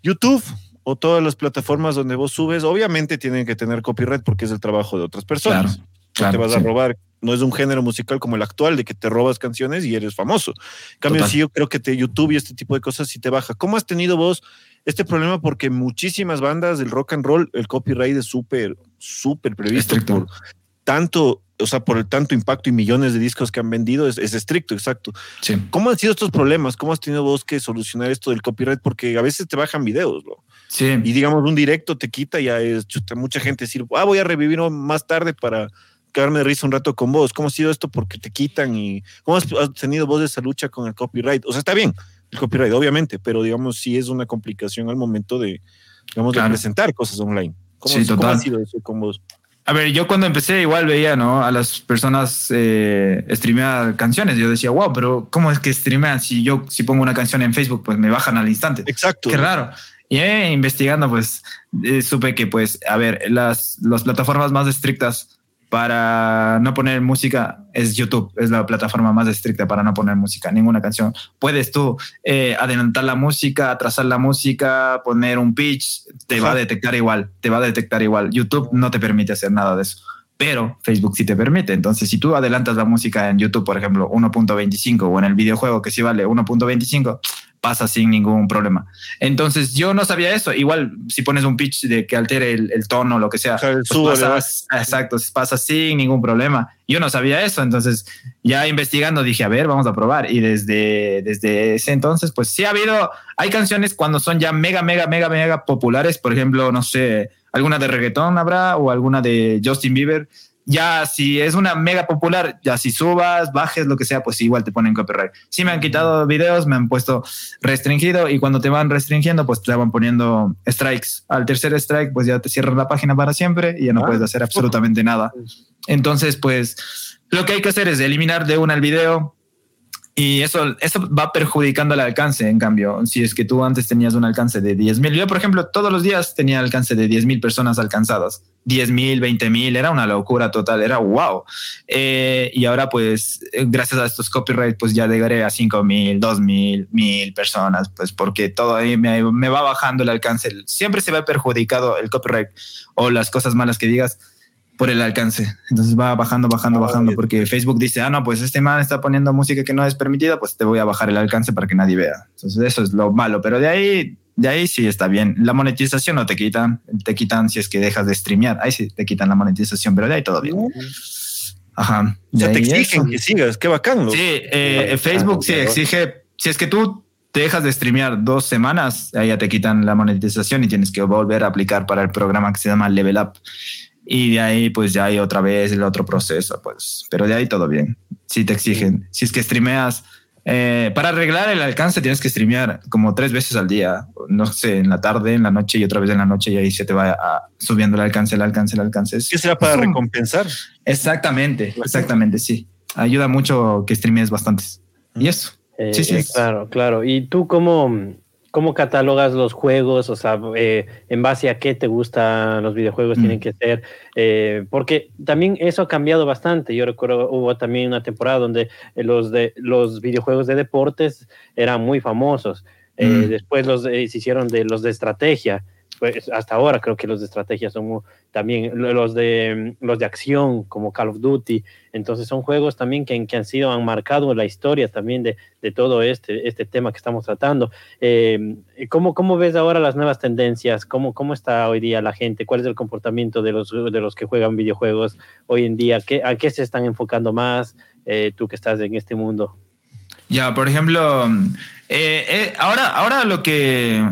YouTube o todas las plataformas donde vos subes, obviamente tienen que tener copyright porque es el trabajo de otras personas. Claro, no te vas a robar. No es un género musical como el actual, de que te robas canciones y eres famoso. En cambio, Total. sí, yo creo que te, YouTube y este tipo de cosas sí te baja. ¿Cómo has tenido vos este problema? Porque muchísimas bandas del rock and roll, el copyright es súper, súper previsto Estricto. por tanto, o sea, por el tanto impacto y millones de discos que han vendido, es, es estricto, exacto. Sí. ¿Cómo han sido estos problemas? ¿Cómo has tenido vos que solucionar esto del copyright? Porque a veces te bajan videos, ¿no? Sí. y digamos un directo te quita, ya es chuta, mucha gente decir, ah, voy a revivir más tarde para quedarme de risa un rato con vos. ¿Cómo ha sido esto? Porque te quitan y cómo has, has tenido vos esa lucha con el copyright. O sea, está bien el copyright, obviamente, pero digamos sí es una complicación al momento de, digamos, Claro. de presentar cosas online. ¿Cómo, Sí, cómo total. ha sido eso con vos? A ver, yo cuando empecé igual veía, ¿no? A las personas eh, streamear canciones. Yo decía, wow, pero ¿cómo es que streamean? Si yo si pongo una canción en Facebook, pues me bajan al instante. Exacto. Qué raro. Y eh, investigando, pues eh, supe que, pues, a ver, las, las plataformas más estrictas para no poner música es YouTube, es la plataforma más estricta para no poner música, ninguna canción. Puedes tú eh, adelantar la música, atrasar la música, poner un pitch, te va a detectar igual, te va a detectar igual. YouTube no te permite hacer nada de eso. Pero Facebook sí te permite. Entonces, si tú adelantas la música en YouTube, por ejemplo, 1.25 o en el videojuego que sí vale 1.25, pasa sin ningún problema. Entonces yo no sabía eso. Igual si pones un pitch de que altere el, el tono o lo que sea, O sea, pues subo, le pasa, vas. exacto, pasa sin ningún problema. Yo no sabía eso, entonces ya investigando dije, a ver, vamos a probar. Y desde, desde ese entonces, pues sí ha habido, hay canciones cuando son ya mega, mega, mega, mega populares, por ejemplo, no sé, alguna de reggaetón habrá o alguna de Justin Bieber. Ya si es una mega popular, ya si subas, bajes, lo que sea, pues igual te ponen copyright. Sí me han quitado videos, me han puesto restringido y cuando te van restringiendo, pues te van poniendo strikes. Al tercer strike, pues ya te cierran la página para siempre y ya no Ah. puedes hacer absolutamente nada. Entonces, pues lo que hay que hacer es eliminar de una el video y eso, eso va perjudicando el alcance. En cambio, si es que tú antes tenías un alcance de 10 mil, yo por ejemplo todos los días tenía alcance de 10 mil personas alcanzadas. 10 mil, 20 mil, era una locura total, era wow. Eh, y ahora pues eh, gracias a estos copyright pues ya llegaré a 5 mil, 2 mil, mil personas, pues porque todo ahí me, me va bajando el alcance. Siempre se ve perjudicado el copyright o las cosas malas que digas por el alcance. Entonces va bajando, bajando, bajando, porque Facebook dice, ah, no, pues este man está poniendo música que no es permitida, pues te voy a bajar el alcance para que nadie vea. Entonces eso es lo malo, pero de ahí, de ahí sí está bien. La monetización no te quitan, te quitan si es que dejas de streamear, ahí sí te quitan la monetización, pero de ahí todo bien. Ajá. O sea, De te exigen eso. que sigas, qué bacán. loco. Sí, eh, Facebook sí exige, si es que tú te dejas de streamear dos semanas, ahí ya te quitan la monetización y tienes que volver a aplicar para el programa que se llama Level Up. Y de ahí pues ya hay otra vez el otro proceso, pues, pero de ahí todo bien. Si te exigen, si es que streameas, eh, para arreglar el alcance tienes que streamear como tres veces al día, no sé, en la tarde, en la noche y otra vez en la noche y ahí se te va a- subiendo el alcance, el alcance, el alcance. Es- ¿Qué será para recompensar? Exactamente, exactamente, sí. Ayuda mucho que streamees bastantes. Y eso. Eh, sí, sí. Claro, claro. ¿Y tú cómo, cómo catalogas los juegos? O sea, eh, ¿en base a qué te gustan los videojuegos tienen mm. que ser? Eh, porque también eso ha cambiado bastante. Yo recuerdo, hubo también una temporada donde los, de, los videojuegos de deportes eran muy famosos. Mm. Después los, se hicieron de los de estrategia pues hasta ahora creo que los de estrategia son también los de los de acción como Call of Duty. Entonces son juegos también que, que han sido han marcado la historia también de, de todo este este tema que estamos tratando. Eh, ¿cómo, ¿cómo, ves ahora las nuevas tendencias cómo, cómo está hoy día la gente cuál es el comportamiento de los de los que juegan videojuegos hoy en día ¿Qué, a qué se están enfocando más eh, tú que estás en este mundo ya por ejemplo eh, ahora ahora lo que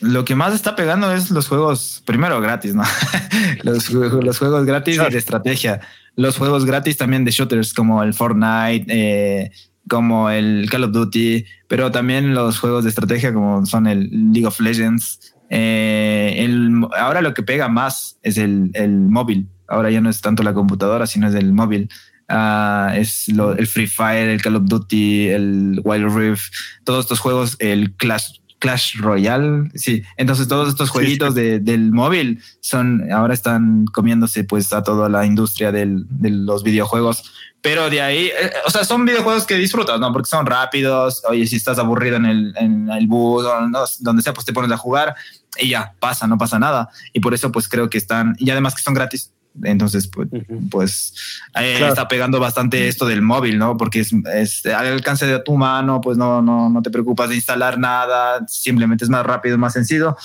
lo que más está pegando es los juegos, primero gratis, ¿no? los, los, juegos gratis y de estrategia. Los juegos gratis también de shooters como el Fortnite, eh, como el Call of Duty, pero también los juegos de estrategia como son el League of Legends. Eh, el, ahora lo que pega más es el, el, móvil. Ahora ya no es tanto la computadora, sino es el móvil. Uh, es lo, el Free Fire, el Call of Duty, el Wild Rift, todos estos juegos, el Clash Clash Royale, sí. Entonces todos estos jueguitos De, del móvil son ahora están comiéndose pues a toda la industria del, de los videojuegos. Pero de ahí, eh, o sea, son videojuegos que disfrutas, ¿no? Porque son rápidos. Oye, si estás aburrido en el, en el bus o donde sea, pues te pones a jugar y ya pasa, no pasa nada. Y por eso pues creo que están, y además que son gratis. Entonces, pues, pues está pegando bastante esto del móvil, ¿no? Porque es, al alcance de tu mano, pues no, no, no te preocupas de instalar nada, simplemente es más rápido, más sencillo.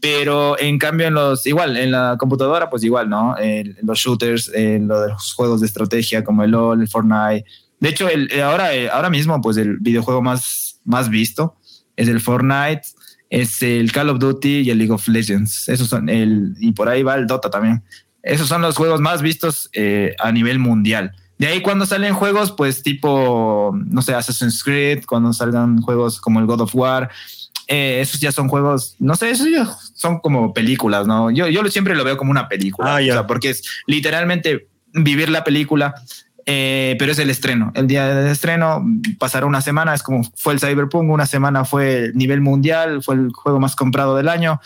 Pero en cambio, en los, igual, en la computadora, pues igual, ¿no? los shooters, los juegos de estrategia como el LOL, el Fortnite. De hecho, el, ahora, ahora mismo, pues el videojuego más, más visto es el Fortnite, es el Call of Duty y el League of Legends. Esos son el, y por ahí va el Dota también. Esos son los juegos más vistos eh, a nivel mundial. De ahí cuando salen juegos, pues tipo, no sé, Assassin's Creed, cuando salgan juegos como el God of War, eh, esos ya son juegos, no sé, esos ya son como películas, ¿no? Yo, yo siempre lo veo como una película, ah, porque es literalmente vivir la película, eh, pero es el estreno. El día del estreno pasará una semana, es como fue el Cyberpunk, una semana fue nivel mundial, fue el juego más comprado del año,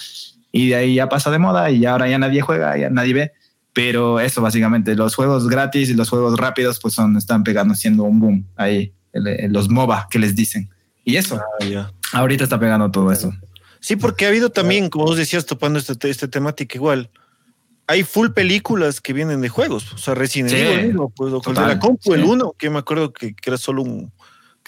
y de ahí ya pasa de moda y ahora ya nadie juega, ya nadie ve. Pero eso básicamente, los juegos gratis y los juegos rápidos pues son, están pegando, siendo un boom ahí, los MOBA que les dicen. Y eso, ah, ahorita está pegando todo eso. Sí, porque ha habido también, como vos decías, topando esta, esta temática igual, hay full películas que vienen de juegos. O sea, Resident Evil pues, de la compu, el uno, que me acuerdo que, que, era solo un.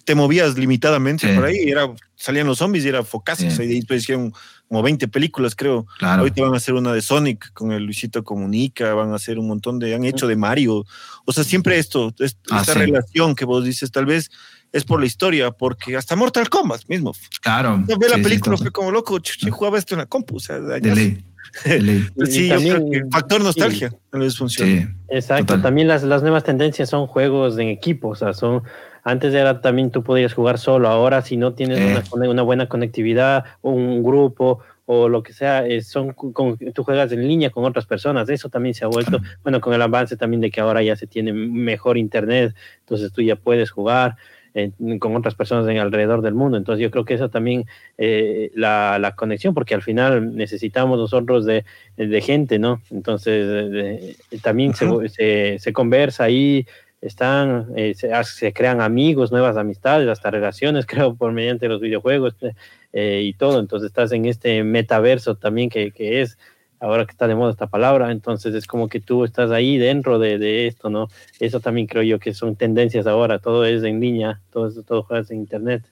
Te movías limitadamente por ahí, era, salían los zombies y era focazos. Y después hicieron como 20 películas, creo. Claro. Ahorita van a hacer una de Sonic con el Luisito Comunica, van a hacer un montón de, han hecho de Mario. O sea, siempre esto, ah, esta relación que vos dices, tal vez es por la historia, porque hasta Mortal Kombat mismo. Claro. Yo ve la película, fue como loco, yo jugaba esto en la compu, o sea, de ley. sí, también, factor nostalgia tal vez funciona. Exacto, también las, las nuevas tendencias son juegos en equipo, o sea, son antes era también tú podías jugar solo, ahora si no tienes una, una, buena conectividad o un grupo o lo que sea, eh, son con, tú juegas en línea con otras personas, eso también se ha vuelto, bueno, con el avance también de que ahora ya se tiene mejor internet, entonces tú ya puedes jugar. Eh, con otras personas en alrededor del mundo. Entonces yo creo que eso también, eh, la, la, conexión, porque al final necesitamos nosotros de, de gente, ¿no? Entonces también se, se, se, conversa ahí, están, eh, se, crean amigos, nuevas amistades, hasta relaciones, creo, por mediante los videojuegos eh, y todo. Entonces estás en este metaverso también que, que, es, ahora que está de moda esta palabra, entonces es como que tú estás ahí dentro de, de esto, ¿no? Eso también creo yo que son tendencias ahora, todo es en línea, todo, todo juegas en internet.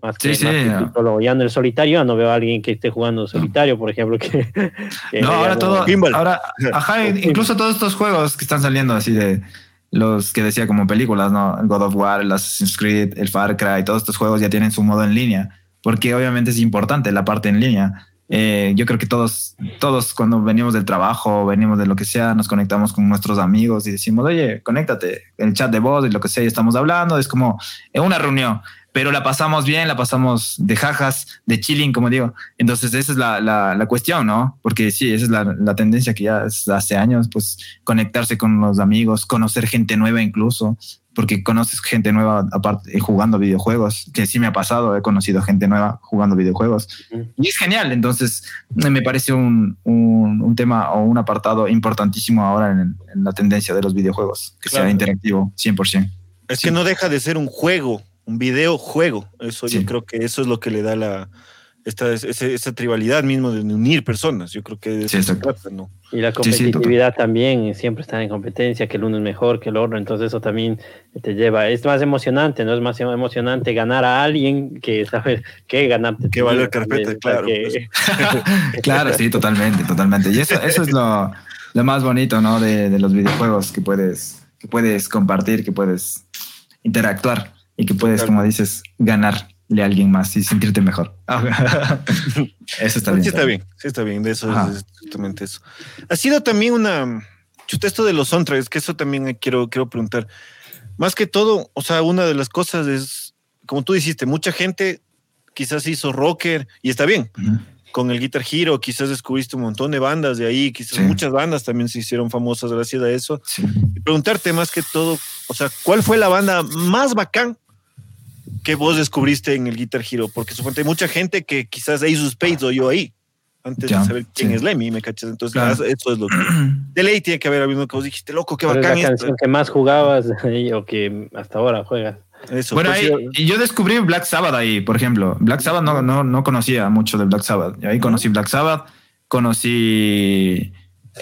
Más que, sí, ya en el solitario, no veo a alguien que esté jugando solitario, por ejemplo. Que, no, ahora todo, ahora, ajá, incluso todos estos juegos que están saliendo así de los que decía como películas, ¿no? God of War, el Assassin's Creed, el Far Cry, todos estos juegos ya tienen su modo en línea, porque obviamente es importante la parte en línea. Eh, yo creo que todos, todos cuando venimos del trabajo, venimos de lo que sea, nos conectamos con nuestros amigos y decimos, oye, conéctate, el chat de voz y lo que sea, y estamos hablando, es como una reunión pero la pasamos bien, la pasamos de jajas, de chilling, como digo. Entonces, esa es la, la, la cuestión, ¿no? Porque sí, esa es la, la, tendencia que ya hace años, pues conectarse con los amigos, conocer gente nueva incluso. porque conoces gente nueva aparte jugando videojuegos, que sí me ha pasado, he conocido gente nueva jugando videojuegos y es genial, entonces me parece un, un, tema o un apartado importantísimo ahora en, la tendencia de los videojuegos, que sea interactivo 100%. Es que no deja de ser un juego, un videojuego, eso yo creo que eso es lo que le da la, esta, esa, tribalidad mismo de unir personas. Yo creo que sí, ¿no? Y la competitividad también, siempre está en competencia, que el uno es mejor que el otro, entonces eso también te lleva, es más emocionante, ¿no? Es más emocionante ganar a alguien que saber que ganarte. Que vale carpeta, claro. Pues. claro, sí, totalmente, totalmente. Y eso, eso es lo, lo más bonito, ¿no? De, de, los videojuegos que puedes, que puedes compartir, que puedes interactuar y que puedes, como dices, ganar a alguien más y sentirte mejor. eso está bien. Sí está bien, sí está bien, de eso es exactamente eso. Ha sido también una... Chuta, esto de los soundtracks, que eso también quiero, quiero preguntar. Más que todo, o sea, una de las cosas es, como tú dijiste, mucha gente quizás hizo rocker y está bien. Con el Guitar Hero quizás descubriste un montón de bandas de ahí, quizás muchas bandas también se hicieron famosas gracias a eso. Y preguntarte más que todo, o sea, ¿cuál fue la banda más bacán que vos descubriste en el Guitar Hero? Porque supongo hay mucha gente que quizás Ace Spades o yo ahí, antes de saber quién es Lemmy, ¿me cachas? Entonces, eso es lo que. De ley tiene que haber habido mismo que vos dijiste, loco, qué bacán. Es la canción que más jugabas o que hasta ahora juegas. Eso, bueno, pues, ahí, yo descubrí Black Sabbath ahí, por ejemplo. Black Sabbath no, no, no conocía mucho de Black Sabbath. Ahí conocí Black Sabbath, conocí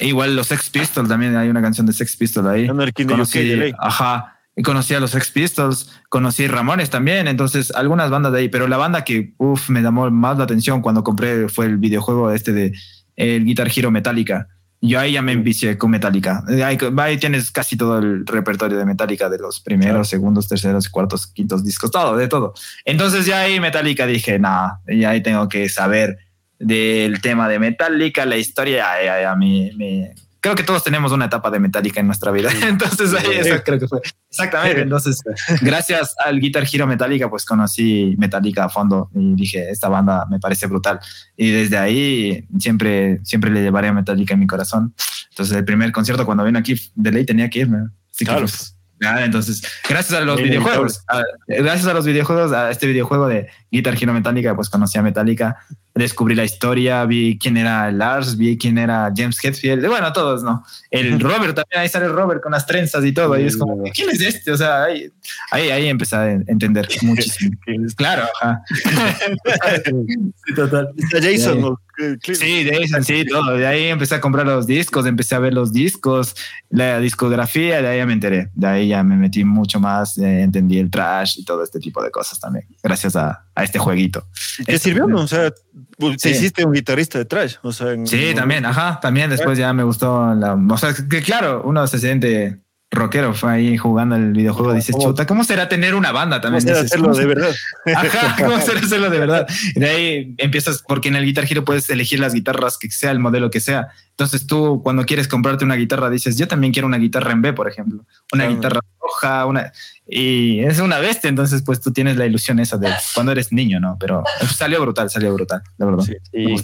igual los Sex Pistols, también hay una canción de Sex Pistols ahí. Conocí, ajá, conocí a los Sex Pistols, conocí Ramones también, entonces algunas bandas de ahí, pero la banda que uf, me llamó más la atención cuando compré fue el videojuego este de el Guitar Hero Metallica. Yo ahí ya me envicié con Metallica. Ahí, ahí, tienes casi todo el repertorio de Metallica de los primeros, segundos, terceros, cuartos, quintos discos, todo, de todo. Entonces ya ahí Metallica dije, nada, ya ahí tengo que saber del tema de Metallica, la historia, a mí me, creo que todos tenemos una etapa de Metallica en nuestra vida. Entonces, ahí eso creo que fue. Exactamente. Entonces, gracias al Guitar Hero Metallica, pues conocí Metallica a fondo y dije, esta banda me parece brutal. Y desde ahí siempre, siempre le llevaré a Metallica en mi corazón. Entonces, el primer concierto cuando vino aquí, de ley tenía que irme. claro. Pues, entonces, gracias a los videojuegos, gracias a los videojuegos, a este videojuego de Guitar Hero Metallica, pues conocí a Metallica, descubrí la historia, vi quién era Lars, vi quién era James Hetfield, bueno, todos, ¿no? El Robert también, ahí sale el Robert con las trenzas y todo, y es como, ¿quién es este? O sea, ahí, ahí, ahí empecé a entender muchísimo. claro, ajá. sí, total. Jason, Sí, Jason, sí, todo. De ahí empecé a comprar los discos, empecé a ver los discos, la discografía, de ahí ya me enteré. De ahí ya me metí mucho más, eh, entendí el trash y todo este tipo de cosas también, gracias a, a este jueguito. ¿Te sirvió? ¿no? O sea, te hiciste un guitarrista de trash. O sea, sí, también, ajá, también después ya me gustó la. O sea, que claro, uno se siente rockero fue ahí jugando el videojuego, dices, chuta, ¿cómo será tener una banda también? ¿Cómo será hacerlo de verdad? Ajá, ¿cómo será hacerlo de verdad? de ahí empiezas, porque en el Guitar Hero puedes elegir las guitarras que sea, el modelo que sea. Entonces tú cuando quieres comprarte una guitarra dices, yo también quiero una guitarra en B, por ejemplo, una guitarra roja, una y es una bestia, entonces pues tú tienes la ilusión esa de cuando eres niño, ¿no? Pero salió brutal, salió brutal, la verdad. Sí,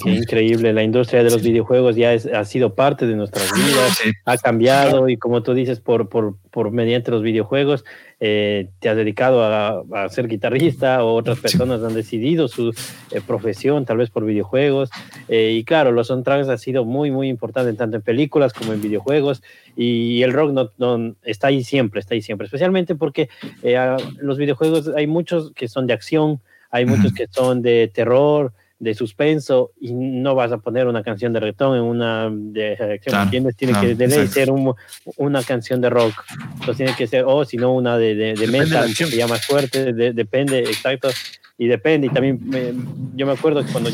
increíble, la industria de los videojuegos ya ha sido parte de nuestras vidas, ha cambiado y como tú dices, por, por, por mediante los videojuegos, eh, te has dedicado a, a, ser guitarrista o otras personas han decidido su eh, profesión, tal vez por videojuegos. Eh, y claro, los soundtracks ha sido muy, muy importante tanto en películas como en videojuegos. Y el rock no, no, está ahí siempre, está ahí siempre, especialmente porque los videojuegos hay muchos que son de acción, hay muchos que son de terror, de suspenso y no vas a poner una canción de reggaetón en una de acción, Tiene que debe ser una canción de rock, entonces tiene que ser, o si no, una de, de, de metal, que ya más fuerte, depende, exacto, y depende, y también yo me acuerdo que cuando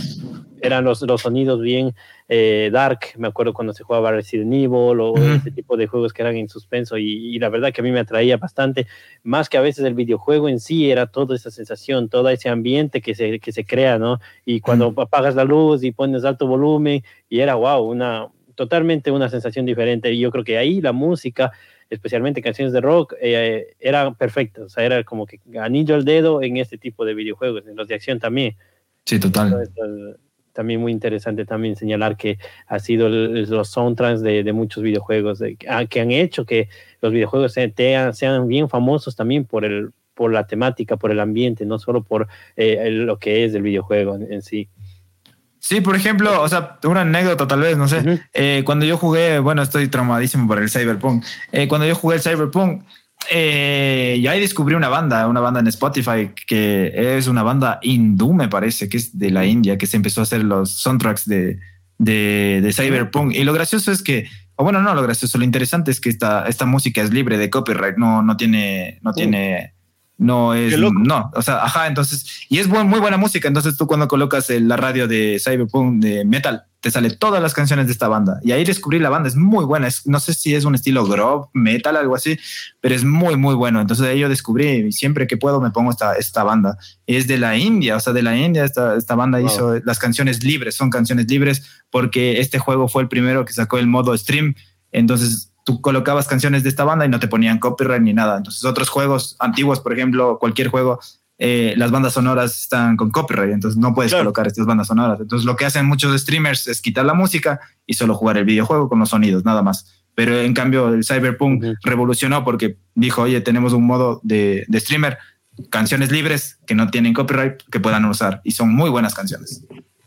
eran los, los sonidos bien eh, dark, me acuerdo cuando se jugaba Resident Evil o ese tipo de juegos que eran en suspenso y, la verdad que a mí me atraía bastante, más que a veces el videojuego en sí, era toda esa sensación, todo ese ambiente que se, que se crea, ¿no? Y cuando apagas la luz y pones alto volumen y era, wow, una, totalmente una sensación diferente y yo creo que ahí la música especialmente canciones de rock, eh, era perfecta, o sea, era como que anillo al dedo en este tipo de videojuegos, en los de acción también. Sí, total. También muy interesante también señalar que ha sido los soundtracks de, muchos videojuegos ah, que han hecho que los videojuegos sean, sean bien famosos también por el por la temática, por el ambiente, no solo por eh, lo que es el videojuego en, sí. Sí, por ejemplo, o sea, una anécdota tal vez, no sé. Eh, cuando yo jugué, bueno, estoy traumadísimo por el Cyberpunk. Eh, cuando yo jugué el Cyberpunk, eh, y ahí descubrí una banda, una banda en Spotify que es una banda hindú, me parece, que es de la India, que se empezó a hacer los soundtracks de, de, Cyberpunk. Y lo gracioso es que, o bueno, no lo gracioso, lo interesante es que esta, esta música es libre de copyright, no, no tiene, no tiene no es, no, o sea, ajá, entonces, y es muy buena música, entonces tú cuando colocas la radio de Cyberpunk de metal, te sale todas las canciones de esta banda, y ahí descubrí la banda, es muy buena, es, no sé si es un estilo grove, metal, algo así, pero es muy, muy bueno, entonces ahí yo descubrí, y siempre que puedo me pongo esta, esta banda, es de la India, o sea, de la India, esta, esta banda hizo las canciones libres, son canciones libres, porque este juego fue el primero que sacó el modo stream, entonces tú colocabas canciones de esta banda y no te ponían copyright ni nada. Entonces otros juegos antiguos, por ejemplo, cualquier juego, eh, las bandas sonoras están con copyright, entonces no puedes colocar estas bandas sonoras. Entonces lo que hacen muchos streamers es quitar la música y solo jugar el videojuego con los sonidos, nada más. Pero en cambio el Cyberpunk revolucionó porque dijo, oye, tenemos un modo de, de streamer, canciones libres que no tienen copyright que puedan usar y son muy buenas canciones.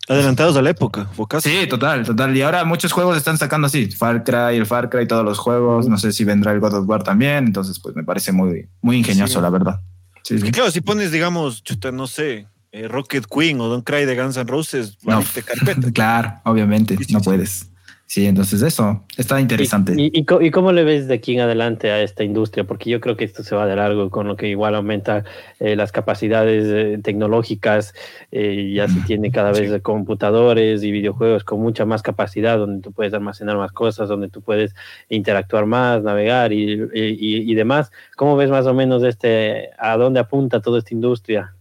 Adelantados a la época, Sí, total, total. Y ahora muchos juegos están sacando así, Far Cry, el Far Cry, todos los juegos. No sé si vendrá el God of War también. Entonces, pues me parece muy, muy ingenioso, la verdad. Sí, claro, si pones, digamos, no sé, eh, Rocket Queen o Don't Cry de Guns N' Roses, no, carpeta. claro, obviamente, no puedes. Sí, entonces eso está interesante. ¿Y, y, cómo le ves de aquí en adelante a esta industria? Porque yo creo que esto se va de largo con lo que igual aumenta eh, las capacidades eh, tecnológicas, eh, ya se tiene cada vez computadores y videojuegos con mucha más capacidad, donde tú puedes almacenar más cosas, donde tú puedes interactuar más, navegar y, y demás. ¿Cómo ves más o menos este, a dónde apunta toda esta industria?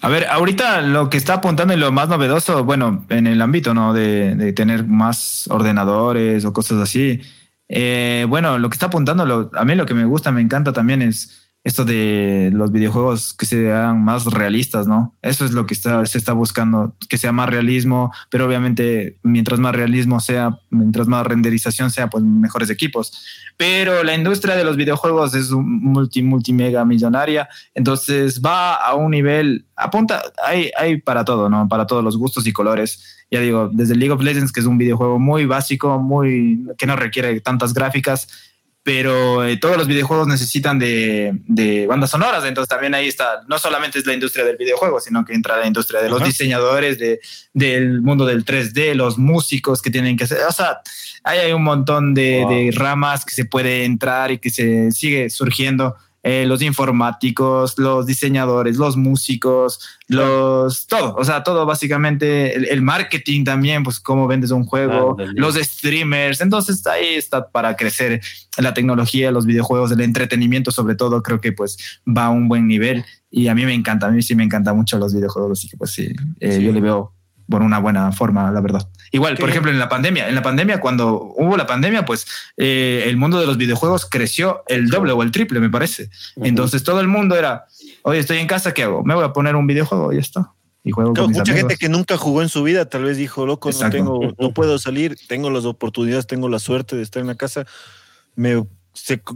A ver, ahorita lo que está apuntando y lo más novedoso, bueno, en el ámbito, ¿no? De, tener más ordenadores o cosas así. Eh, bueno, lo que está apuntando, a mí lo que me gusta, me encanta también es esto de los videojuegos que sean más realistas, ¿no? Eso es lo que se está buscando, que sea más realismo, pero obviamente mientras más realismo sea, mientras más renderización sea, pues mejores equipos. Pero la industria de los videojuegos es multi, multimega millonaria, entonces va a un nivel, apunta, hay, hay para todo, ¿no? Para todos los gustos y colores. Ya digo, desde League of Legends, que es un videojuego muy básico, muy, que no requiere tantas gráficas, pero eh, todos los videojuegos necesitan de, bandas sonoras, entonces también ahí está, no solamente es la industria del videojuego, sino que entra la industria de los diseñadores, de, del mundo del 3D, los músicos que tienen que hacer, o sea, ahí hay un montón de, de ramas que se puede entrar y que se sigue surgiendo eh, los informáticos, los diseñadores, los músicos, los todo, o sea, todo básicamente, el, marketing también, pues cómo vendes un juego, los streamers, entonces ahí está para crecer la tecnología, los videojuegos, el entretenimiento sobre todo, creo que pues va a un buen nivel y a mí me encanta, a mí sí me encanta mucho los videojuegos, así que pues sí, eh, yo le veo por una buena forma, la verdad. Igual, por ejemplo, en la pandemia, en la pandemia, cuando hubo la pandemia, pues eh, el mundo de los videojuegos creció el doble o el triple, me parece. Entonces todo el mundo era, oye, estoy en casa, ¿qué hago? Me voy a poner un videojuego y ya está. Y juego con mucha gente que nunca jugó en su vida tal vez dijo, loco, no tengo, no puedo salir, tengo las oportunidades, tengo la suerte de estar en la casa, me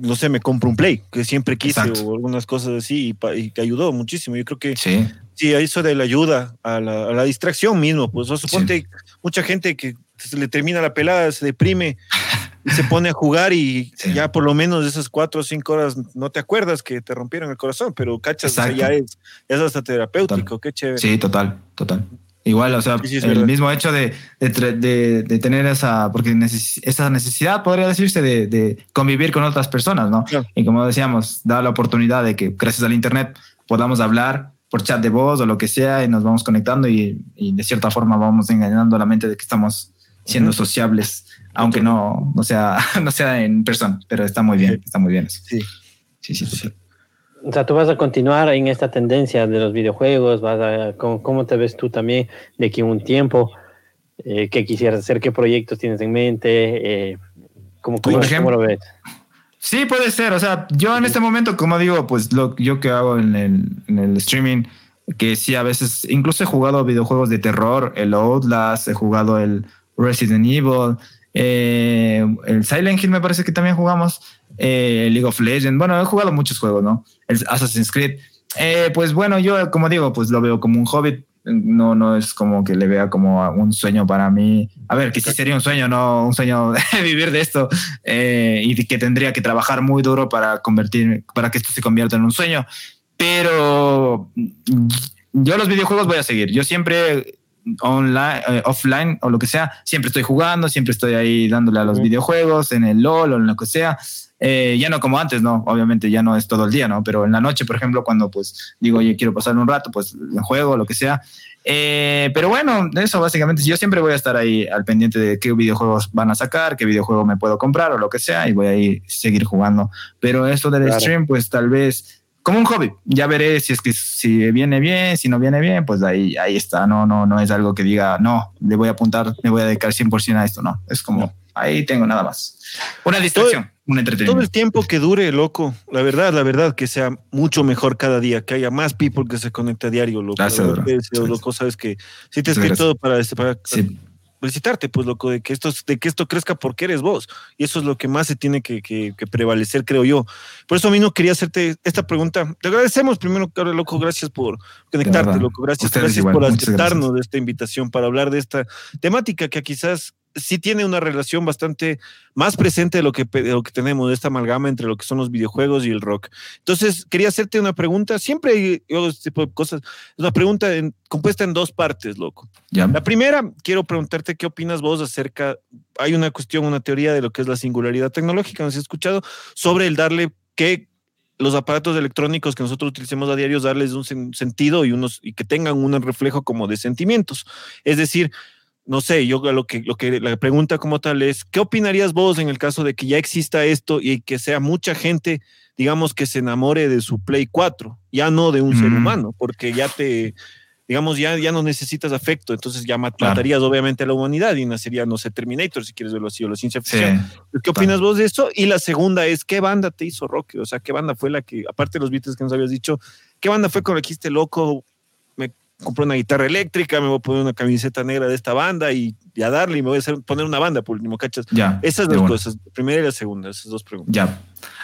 no sé, me compro un play, que siempre quise o algunas cosas así y, que ayudó muchísimo. Yo creo que sí, sí eso de la ayuda a la, distracción mismo, pues o suponte mucha gente que se le termina la pelada, se deprime y se pone a jugar y ya por lo menos esas cuatro o cinco horas no te acuerdas que te rompieron el corazón, pero cachas, ya es, es hasta terapéutico, qué chévere. Sí, total, total. Igual, o sea, el mismo hecho de, de, tener esa, porque esa necesidad, podría decirse, de, convivir con otras personas, ¿no? Y como decíamos, da la oportunidad de que gracias al Internet podamos hablar por chat de voz o lo que sea y nos vamos conectando y, de cierta forma vamos engañando a la mente de que estamos siendo sociables, aunque no, no, sea, no sea en persona, pero está muy bien, está muy bien eso. Sí, sí, sí. sí. O sea, tú vas a continuar en esta tendencia de los videojuegos, vas a, ¿cómo, te ves tú también de aquí un tiempo? Eh, ¿Qué quisieras hacer? ¿Qué proyectos tienes en mente? Eh, ¿cómo, lo ves? Sí, puede ser. O sea, yo en este momento, como digo, pues lo yo que hago en el, en el streaming, que sí, a veces, incluso he jugado videojuegos de terror, el Outlast, he jugado el Resident Evil, eh, el Silent Hill me parece que también jugamos, eh, League of Legends, bueno, he jugado muchos juegos, ¿no? El Assassin's Creed. Eh, pues bueno, yo como digo, pues lo veo como un hobby, no, no es como que le vea como un sueño para mí. A ver, que sí sería un sueño, no un sueño de vivir de esto eh, y que tendría que trabajar muy duro para convertir, para que esto se convierta en un sueño. Pero yo los videojuegos voy a seguir. Yo siempre online, eh, offline o lo que sea, siempre estoy jugando, siempre estoy ahí dándole a los videojuegos, en el LOL o en lo que sea. Eh, ya no como antes, ¿no? Obviamente ya no es todo el día, ¿no? Pero en la noche, por ejemplo, cuando pues digo, oye, quiero pasar un rato, pues juego, lo que sea. Eh, pero bueno, eso básicamente, yo siempre voy a estar ahí al pendiente de qué videojuegos van a sacar, qué videojuego me puedo comprar o lo que sea, y voy a ir seguir jugando. Pero eso del stream, pues tal vez como un hobby. Ya veré si es que si viene bien, si no viene bien, pues ahí, ahí está. No, no, no es algo que diga, no, le voy a apuntar, me voy a dedicar 100% a esto. No, es como, ahí tengo nada más. Una distracción, un entretenimiento. Todo el tiempo que dure, loco. La verdad, la verdad, que sea mucho mejor cada día, que haya más people que se conecte a diario, loco. Gracias, bro. loco, sabes que si te he escrito para, este, para Sí. felicitarte, pues, loco, de que esto, de que esto crezca porque eres vos. Y eso es lo que más se tiene que, que- que prevalecer, creo yo. Por eso a mí no quería hacerte esta pregunta. Te agradecemos primero, loco, gracias por conectarte, loco. Gracias, Ustedes gracias igual, por aceptarnos de esta invitación para hablar de esta temática que quizás sí tiene una relación bastante más presente de lo que, de lo que tenemos, de esta amalgama entre lo que son los videojuegos y el rock. Entonces, quería hacerte una pregunta. Siempre yo hago este tipo de cosas. Es una pregunta en- compuesta en dos partes, loco. Ya. La primera, quiero preguntarte qué opinas vos acerca, hay una cuestión, una teoría de lo que es la singularidad tecnológica, ¿nos has escuchado? Sobre el darle que los aparatos electrónicos que nosotros utilicemos a diario, darles un sen- sentido y, unos, y que tengan un reflejo como de sentimientos. Es decir, no sé, yo lo que, lo que la pregunta como tal es, ¿qué opinarías vos en el caso de que ya exista esto y que sea mucha gente, digamos, que se enamore de su Play 4, ya no de un ser Mm. humano, porque ya te, digamos, ya, ya no necesitas afecto, entonces ya mat- Claro. matarías obviamente a la humanidad y nacería, no sé, Terminator, si quieres verlo así, o la ciencia Sí. ficción. ¿Qué opinas vos de eso? Y la segunda es, ¿qué banda te hizo rock? O sea, ¿qué banda fue la que, aparte de los beats que nos habías dicho, ¿qué banda fue con la que loco, compré una guitarra eléctrica, me voy a poner una camiseta negra de esta banda y, y a darle y me voy a hacer, poner una banda por último, ¿cachas? Ya. Esas dos una. cosas, la primera y la segunda, esas dos preguntas. Ya.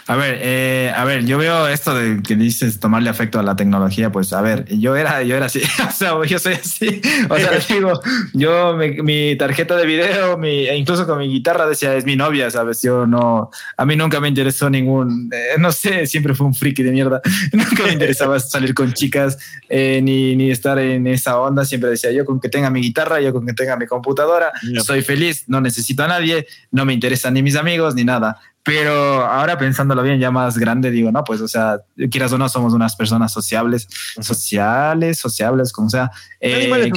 A ver, eh, a ver, yo veo esto de que dices tomarle afecto a la tecnología, pues a ver, yo era, yo era así, o sea, yo soy así, o sea, digo, yo mi, mi tarjeta de video, mi, e incluso con mi guitarra decía es mi novia, sabes, yo no, a mí nunca me interesó ningún, eh, no sé, siempre fue un friki de mierda, nunca me interesaba salir con chicas eh, ni, ni estar en esa onda, siempre decía yo con que tenga mi guitarra, yo con que tenga mi computadora, Soy feliz, no necesito a nadie, no me interesan ni mis amigos ni nada. Pero ahora pensándolo bien, ya más grande, digo, no, pues, o sea, quieras o no, somos unas personas sociables, sociales, sociables, como sea, eh,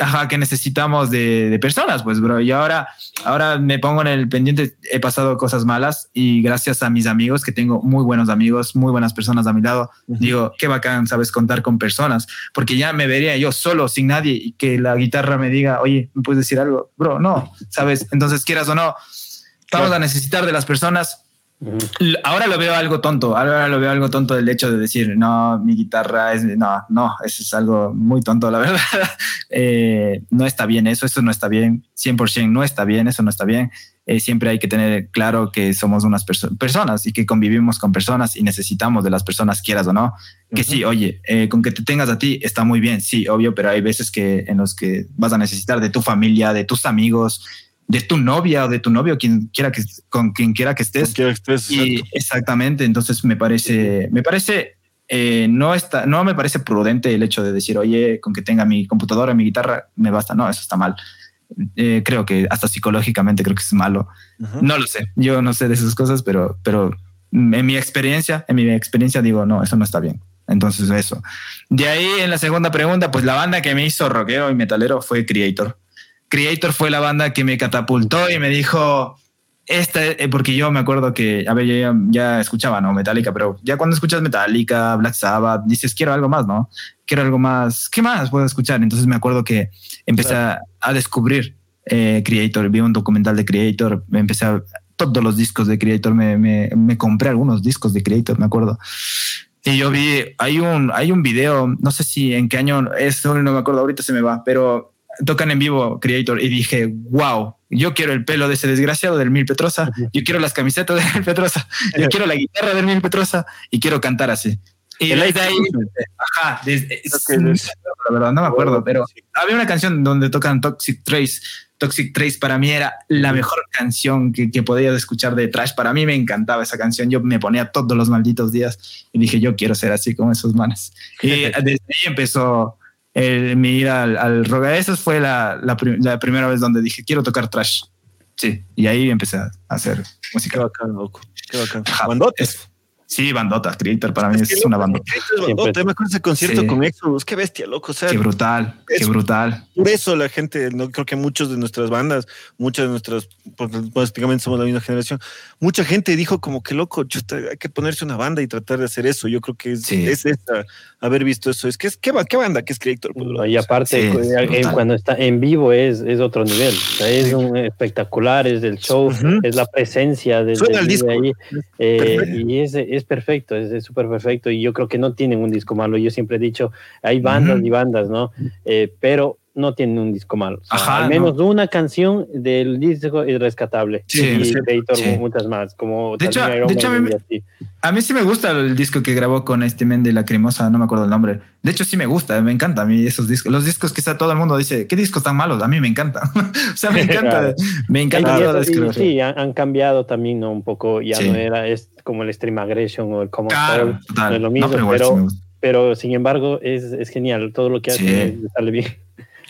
ajá, que necesitamos de, de personas, pues, bro. Y ahora, ahora me pongo en el pendiente, he pasado cosas malas y gracias a mis amigos, que tengo muy buenos amigos, muy buenas personas a mi lado, digo, qué bacán, sabes, contar con personas, porque ya me vería yo solo, sin nadie, y que la guitarra me diga, oye, ¿me puedes decir algo? Bro, no, sabes, entonces quieras o no, vamos Claro. a necesitar de las personas. Ahora lo veo algo tonto, ahora lo veo algo tonto del hecho de decir, no, mi guitarra es, no, no, eso es algo muy tonto, la verdad. Eh, no está bien eso, eso no está bien, 100% no está bien, eso no está bien. Eh, siempre hay que tener claro que somos unas perso- personas y que convivimos con personas y necesitamos de las personas, quieras o no. Que sí, oye, eh, con que te tengas a ti está muy bien, sí, obvio, pero hay veces que en los que vas a necesitar de tu familia, de tus amigos, de tu novia o de tu novio, quien quiera que, con quien quiera que estés. Quiero que estés, Y exactamente, entonces me parece, me parece, eh, no está, no me parece prudente el hecho de decir, oye, con que tenga mi computadora, mi guitarra, me basta. No, eso está mal. Eh, creo que hasta psicológicamente creo que es malo. No lo sé, yo no sé de esas cosas, pero, pero en mi experiencia, en mi experiencia digo, no, eso no está bien. Entonces eso. De ahí en la segunda pregunta, pues la banda que me hizo rockero y metalero fue Creator. Creator fue la banda que me catapultó y me dijo, esta, eh, porque yo me acuerdo que, a ver, ya, ya escuchaba, ¿no? Metallica, pero ya cuando escuchas Metallica, Black Sabbath, dices, quiero algo más, ¿no? Quiero algo más, ¿qué más puedo escuchar? Entonces me acuerdo que empecé a, a descubrir eh, Creator, vi un documental de Creator, me empecé a, todos los discos de Creator, me, me, me compré algunos discos de Creator, me acuerdo. Y yo vi, hay un, hay un video, no sé si en qué año es, no me acuerdo, ahorita se me va, pero tocan en vivo Creator y dije, wow, yo quiero el pelo de ese desgraciado del Mil Petrosa, yo quiero las camisetas de Mil Petrosa, yo quiero la guitarra del Mil Petrosa y quiero cantar así. Y la idea ahí, ajá, la verdad no me acuerdo, pero había una canción donde tocan Toxic Trace. Toxic Trace para mí era la mejor canción que, que podía escuchar de Trash. Para mí me encantaba esa canción. Yo me ponía todos los malditos días y dije, yo quiero ser así como esos manes. Y desde ahí empezó el, mi ir al, al rock. Esa fue la, la, la, primera vez donde dije, quiero tocar Trash. Sí, y ahí empecé a hacer música. Qué bacán, loco. Qué bacán. Bandotes. Sí, bandota, Creator para mí es, es una bandota. Es bandota. Me acuerdo ese concierto sí. con Exodus, qué bestia, loco. O sea, qué brutal, qué brutal. Por eso la gente, no creo que muchos de nuestras bandas, muchas de nuestras, pues, prácticamente somos la misma generación, mucha gente dijo como que loco, chuta, hay que ponerse una banda y tratar de hacer eso. Yo creo que es, sí. es esta, haber visto eso. Es que es qué, qué banda que es Creator. Pues, no, y aparte, sí, cuando está en vivo es, es otro nivel. O sea, es un espectacular, es el show, uh -huh. es la presencia de, Suena el disco. Ahí. Eh, y es, es perfecto, es súper perfecto. Y yo creo que no tienen un disco malo. Yo siempre he dicho, hay bandas uh -huh. y bandas, ¿no? Eh, pero no tienen un disco malo. O sea, Ajá, al menos no. una canción del disco es rescatable. Sí, y sí, Creator sí. muchas más. Como de hecho, de hecho a, mí, a, mí, sí me gusta el disco que grabó con este men de Lacrimosa, no me acuerdo el nombre. De hecho, sí me gusta, me encanta a mí esos discos. Los discos que está todo el mundo dice, ¿qué discos tan malos? A mí me encantan. o sea, me encanta. claro. Me encanta. Claro, y, sí, han, han, cambiado también ¿no? un poco. Ya no era es como el Stream Aggression o el Common claro, No es lo mismo, no, pero, pero, pero, sin embargo es, es, genial. Todo lo que hace sale bien.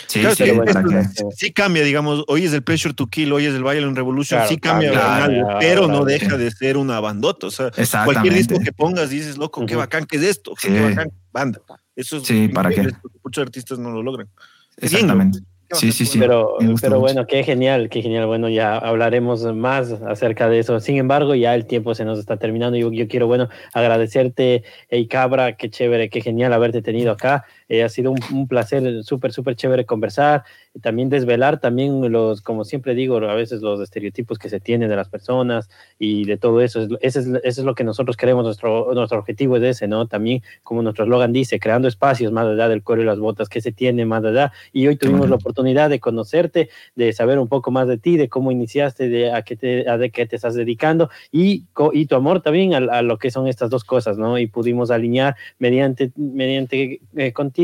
Sí, claro, sí, sí, sí, cambia, digamos, hoy es el Pressure to Kill, hoy es el Violent Revolution, claro, sí cambia, claro, pero no deja de ser una bandota. O sea, cualquier disco que pongas dices, loco, uh -huh. qué bacán que es esto, qué bacán, banda. Eso es sí, ¿para qué? Muchos artistas no lo logran. Exactamente. Sí, sí, sí. Pero, pero bueno, qué genial, qué genial. Bueno, ya hablaremos más acerca de eso. Sin embargo, ya el tiempo se nos está terminando. Yo, yo quiero, bueno, agradecerte, Hey Cabra, qué chévere, qué genial haberte tenido acá. Eh, ha sido un, un placer súper, súper chévere conversar. También desvelar también los, como siempre digo, a veces los estereotipos que se tienen de las personas y de todo eso. Ese es, ese es lo que nosotros queremos, nuestro, nuestro objetivo es ese, ¿no? También, como nuestro eslogan dice, creando espacios más allá del cuero y las botas, que se tiene más allá. Y hoy tuvimos la oportunidad de conocerte, de saber un poco más de ti, de cómo iniciaste, de a qué te, a de qué te estás dedicando y, y tu amor también a, a, lo que son estas dos cosas, ¿no? Y pudimos alinear mediante, mediante eh, contigo,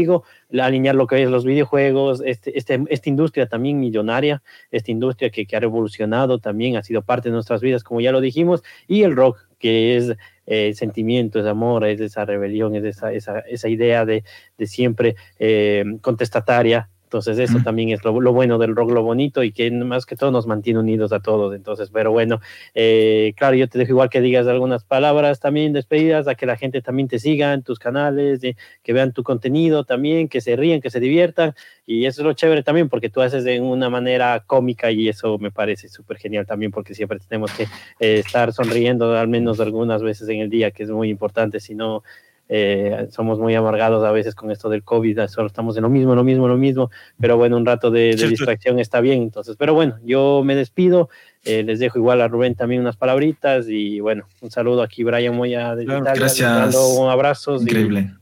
alinear lo que es los videojuegos, este, este, esta industria también millonaria, esta industria que, ha revolucionado también, ha sido parte de nuestras vidas, como ya lo dijimos, y el rock, que es eh, sentimiento, es amor, es esa rebelión, es esa, esa, esa idea de, de siempre eh, contestataria, entonces eso también es lo, lo, bueno del rock, lo bonito y que más que todo nos mantiene unidos a todos. Entonces, pero bueno, eh, claro, yo te dejo igual que digas algunas palabras también despedidas, a que la gente también te siga en tus canales, que vean tu contenido también, que se ríen, que se diviertan. Y eso es lo chévere también porque tú haces de una manera cómica y eso me parece súper genial también porque siempre tenemos que eh, estar sonriendo al menos algunas veces en el día, que es muy importante, si no eh, somos muy amargados a veces con esto del COVID, solo estamos en lo mismo, lo mismo, lo mismo, pero bueno, un rato de, de distracción está bien, entonces, pero bueno, yo me despido, eh, les dejo igual a Rubén también unas palabritas y bueno, un saludo aquí, Brian Moya de claro, Italia, gracias. un abrazo. Increíble.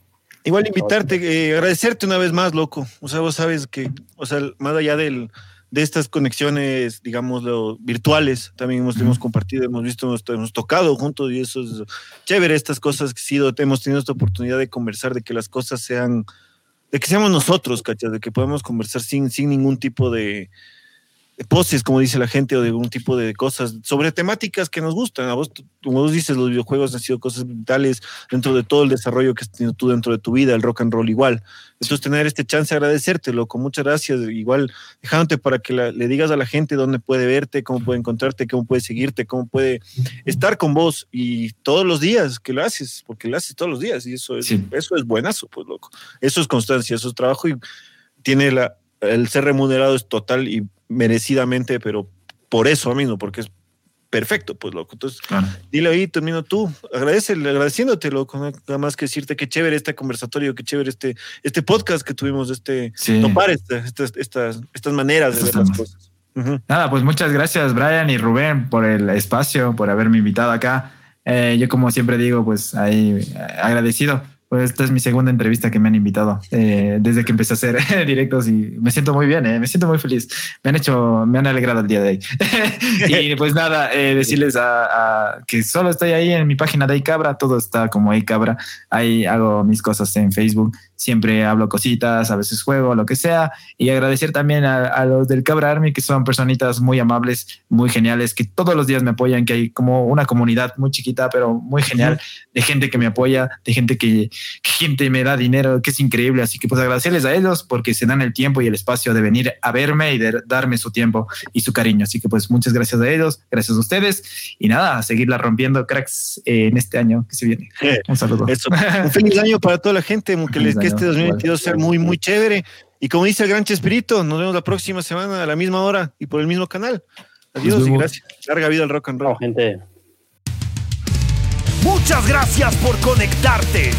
Y... Igual invitarte, eh, agradecerte una vez más, loco, o sea, vos sabes que, o sea, más allá del de estas conexiones, digamos, virtuales, también hemos, hemos compartido, hemos visto, hemos, hemos, tocado juntos y eso es chévere, estas cosas que sido, hemos tenido esta oportunidad de conversar, de que las cosas sean, de que seamos nosotros, ¿cachas? De que podemos conversar sin, sin ningún tipo de, de poses, como dice la gente, o de algún tipo de cosas sobre temáticas que nos gustan. A vos, como vos dices, los videojuegos han sido cosas vitales dentro de todo el desarrollo que has tenido tú dentro de tu vida, el rock and roll igual. Entonces, tener este chance, agradecértelo, con muchas gracias, igual dejándote para que la, le digas a la gente dónde puede verte, cómo puede encontrarte, cómo puede seguirte, cómo puede estar con vos y todos los días que lo haces, porque lo haces todos los días y eso es, sí. eso es buenazo, pues loco. Eso es constancia, eso es trabajo y tiene la, el ser remunerado es total y merecidamente, pero por eso mismo, porque es perfecto, pues loco. Entonces, claro. dile ahí, termino tú, agradecele, agradeciéndote, loco, nada más que decirte que chévere este conversatorio, que chévere este, este podcast que tuvimos, este, sí. topar estas, estas, estas, estas maneras de ver las cosas. Uh -huh. Nada, pues muchas gracias, Brian y Rubén, por el espacio, por haberme invitado acá. Eh, yo como siempre digo, pues ahí agradecido pues esta es mi segunda entrevista que me han invitado eh, desde que empecé a hacer directos y me siento muy bien, eh, me siento muy feliz. Me han hecho, me han alegrado el día de hoy. y pues nada, eh, decirles a, que solo estoy ahí en mi página de iCabra, todo está como iCabra. Ahí hago mis cosas en Facebook siempre hablo cositas, a veces juego, lo que sea, y agradecer también a, los del Cabra Army, que son personitas muy amables, muy geniales, que todos los días me apoyan, que hay como una comunidad muy chiquita, pero muy genial, de gente que me apoya, de gente que, gente me da dinero, que es increíble, así que pues agradecerles a ellos porque se dan el tiempo y el espacio de venir a verme y de darme su tiempo y su cariño, así que pues muchas gracias a ellos, gracias a ustedes, y nada, a seguirla rompiendo cracks en este año que se viene. Un saludo. Un feliz año para toda la gente, que les que este 2022 sea muy, muy chévere. Y como dice el gran Chespirito, nos vemos la próxima semana a la misma hora y por el mismo canal. Adiós y gracias. Larga vida al rock and roll. gente. Muchas gracias por conectarte.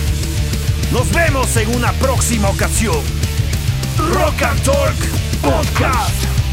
Nos vemos en una próxima ocasión. Rock and Talk Podcast.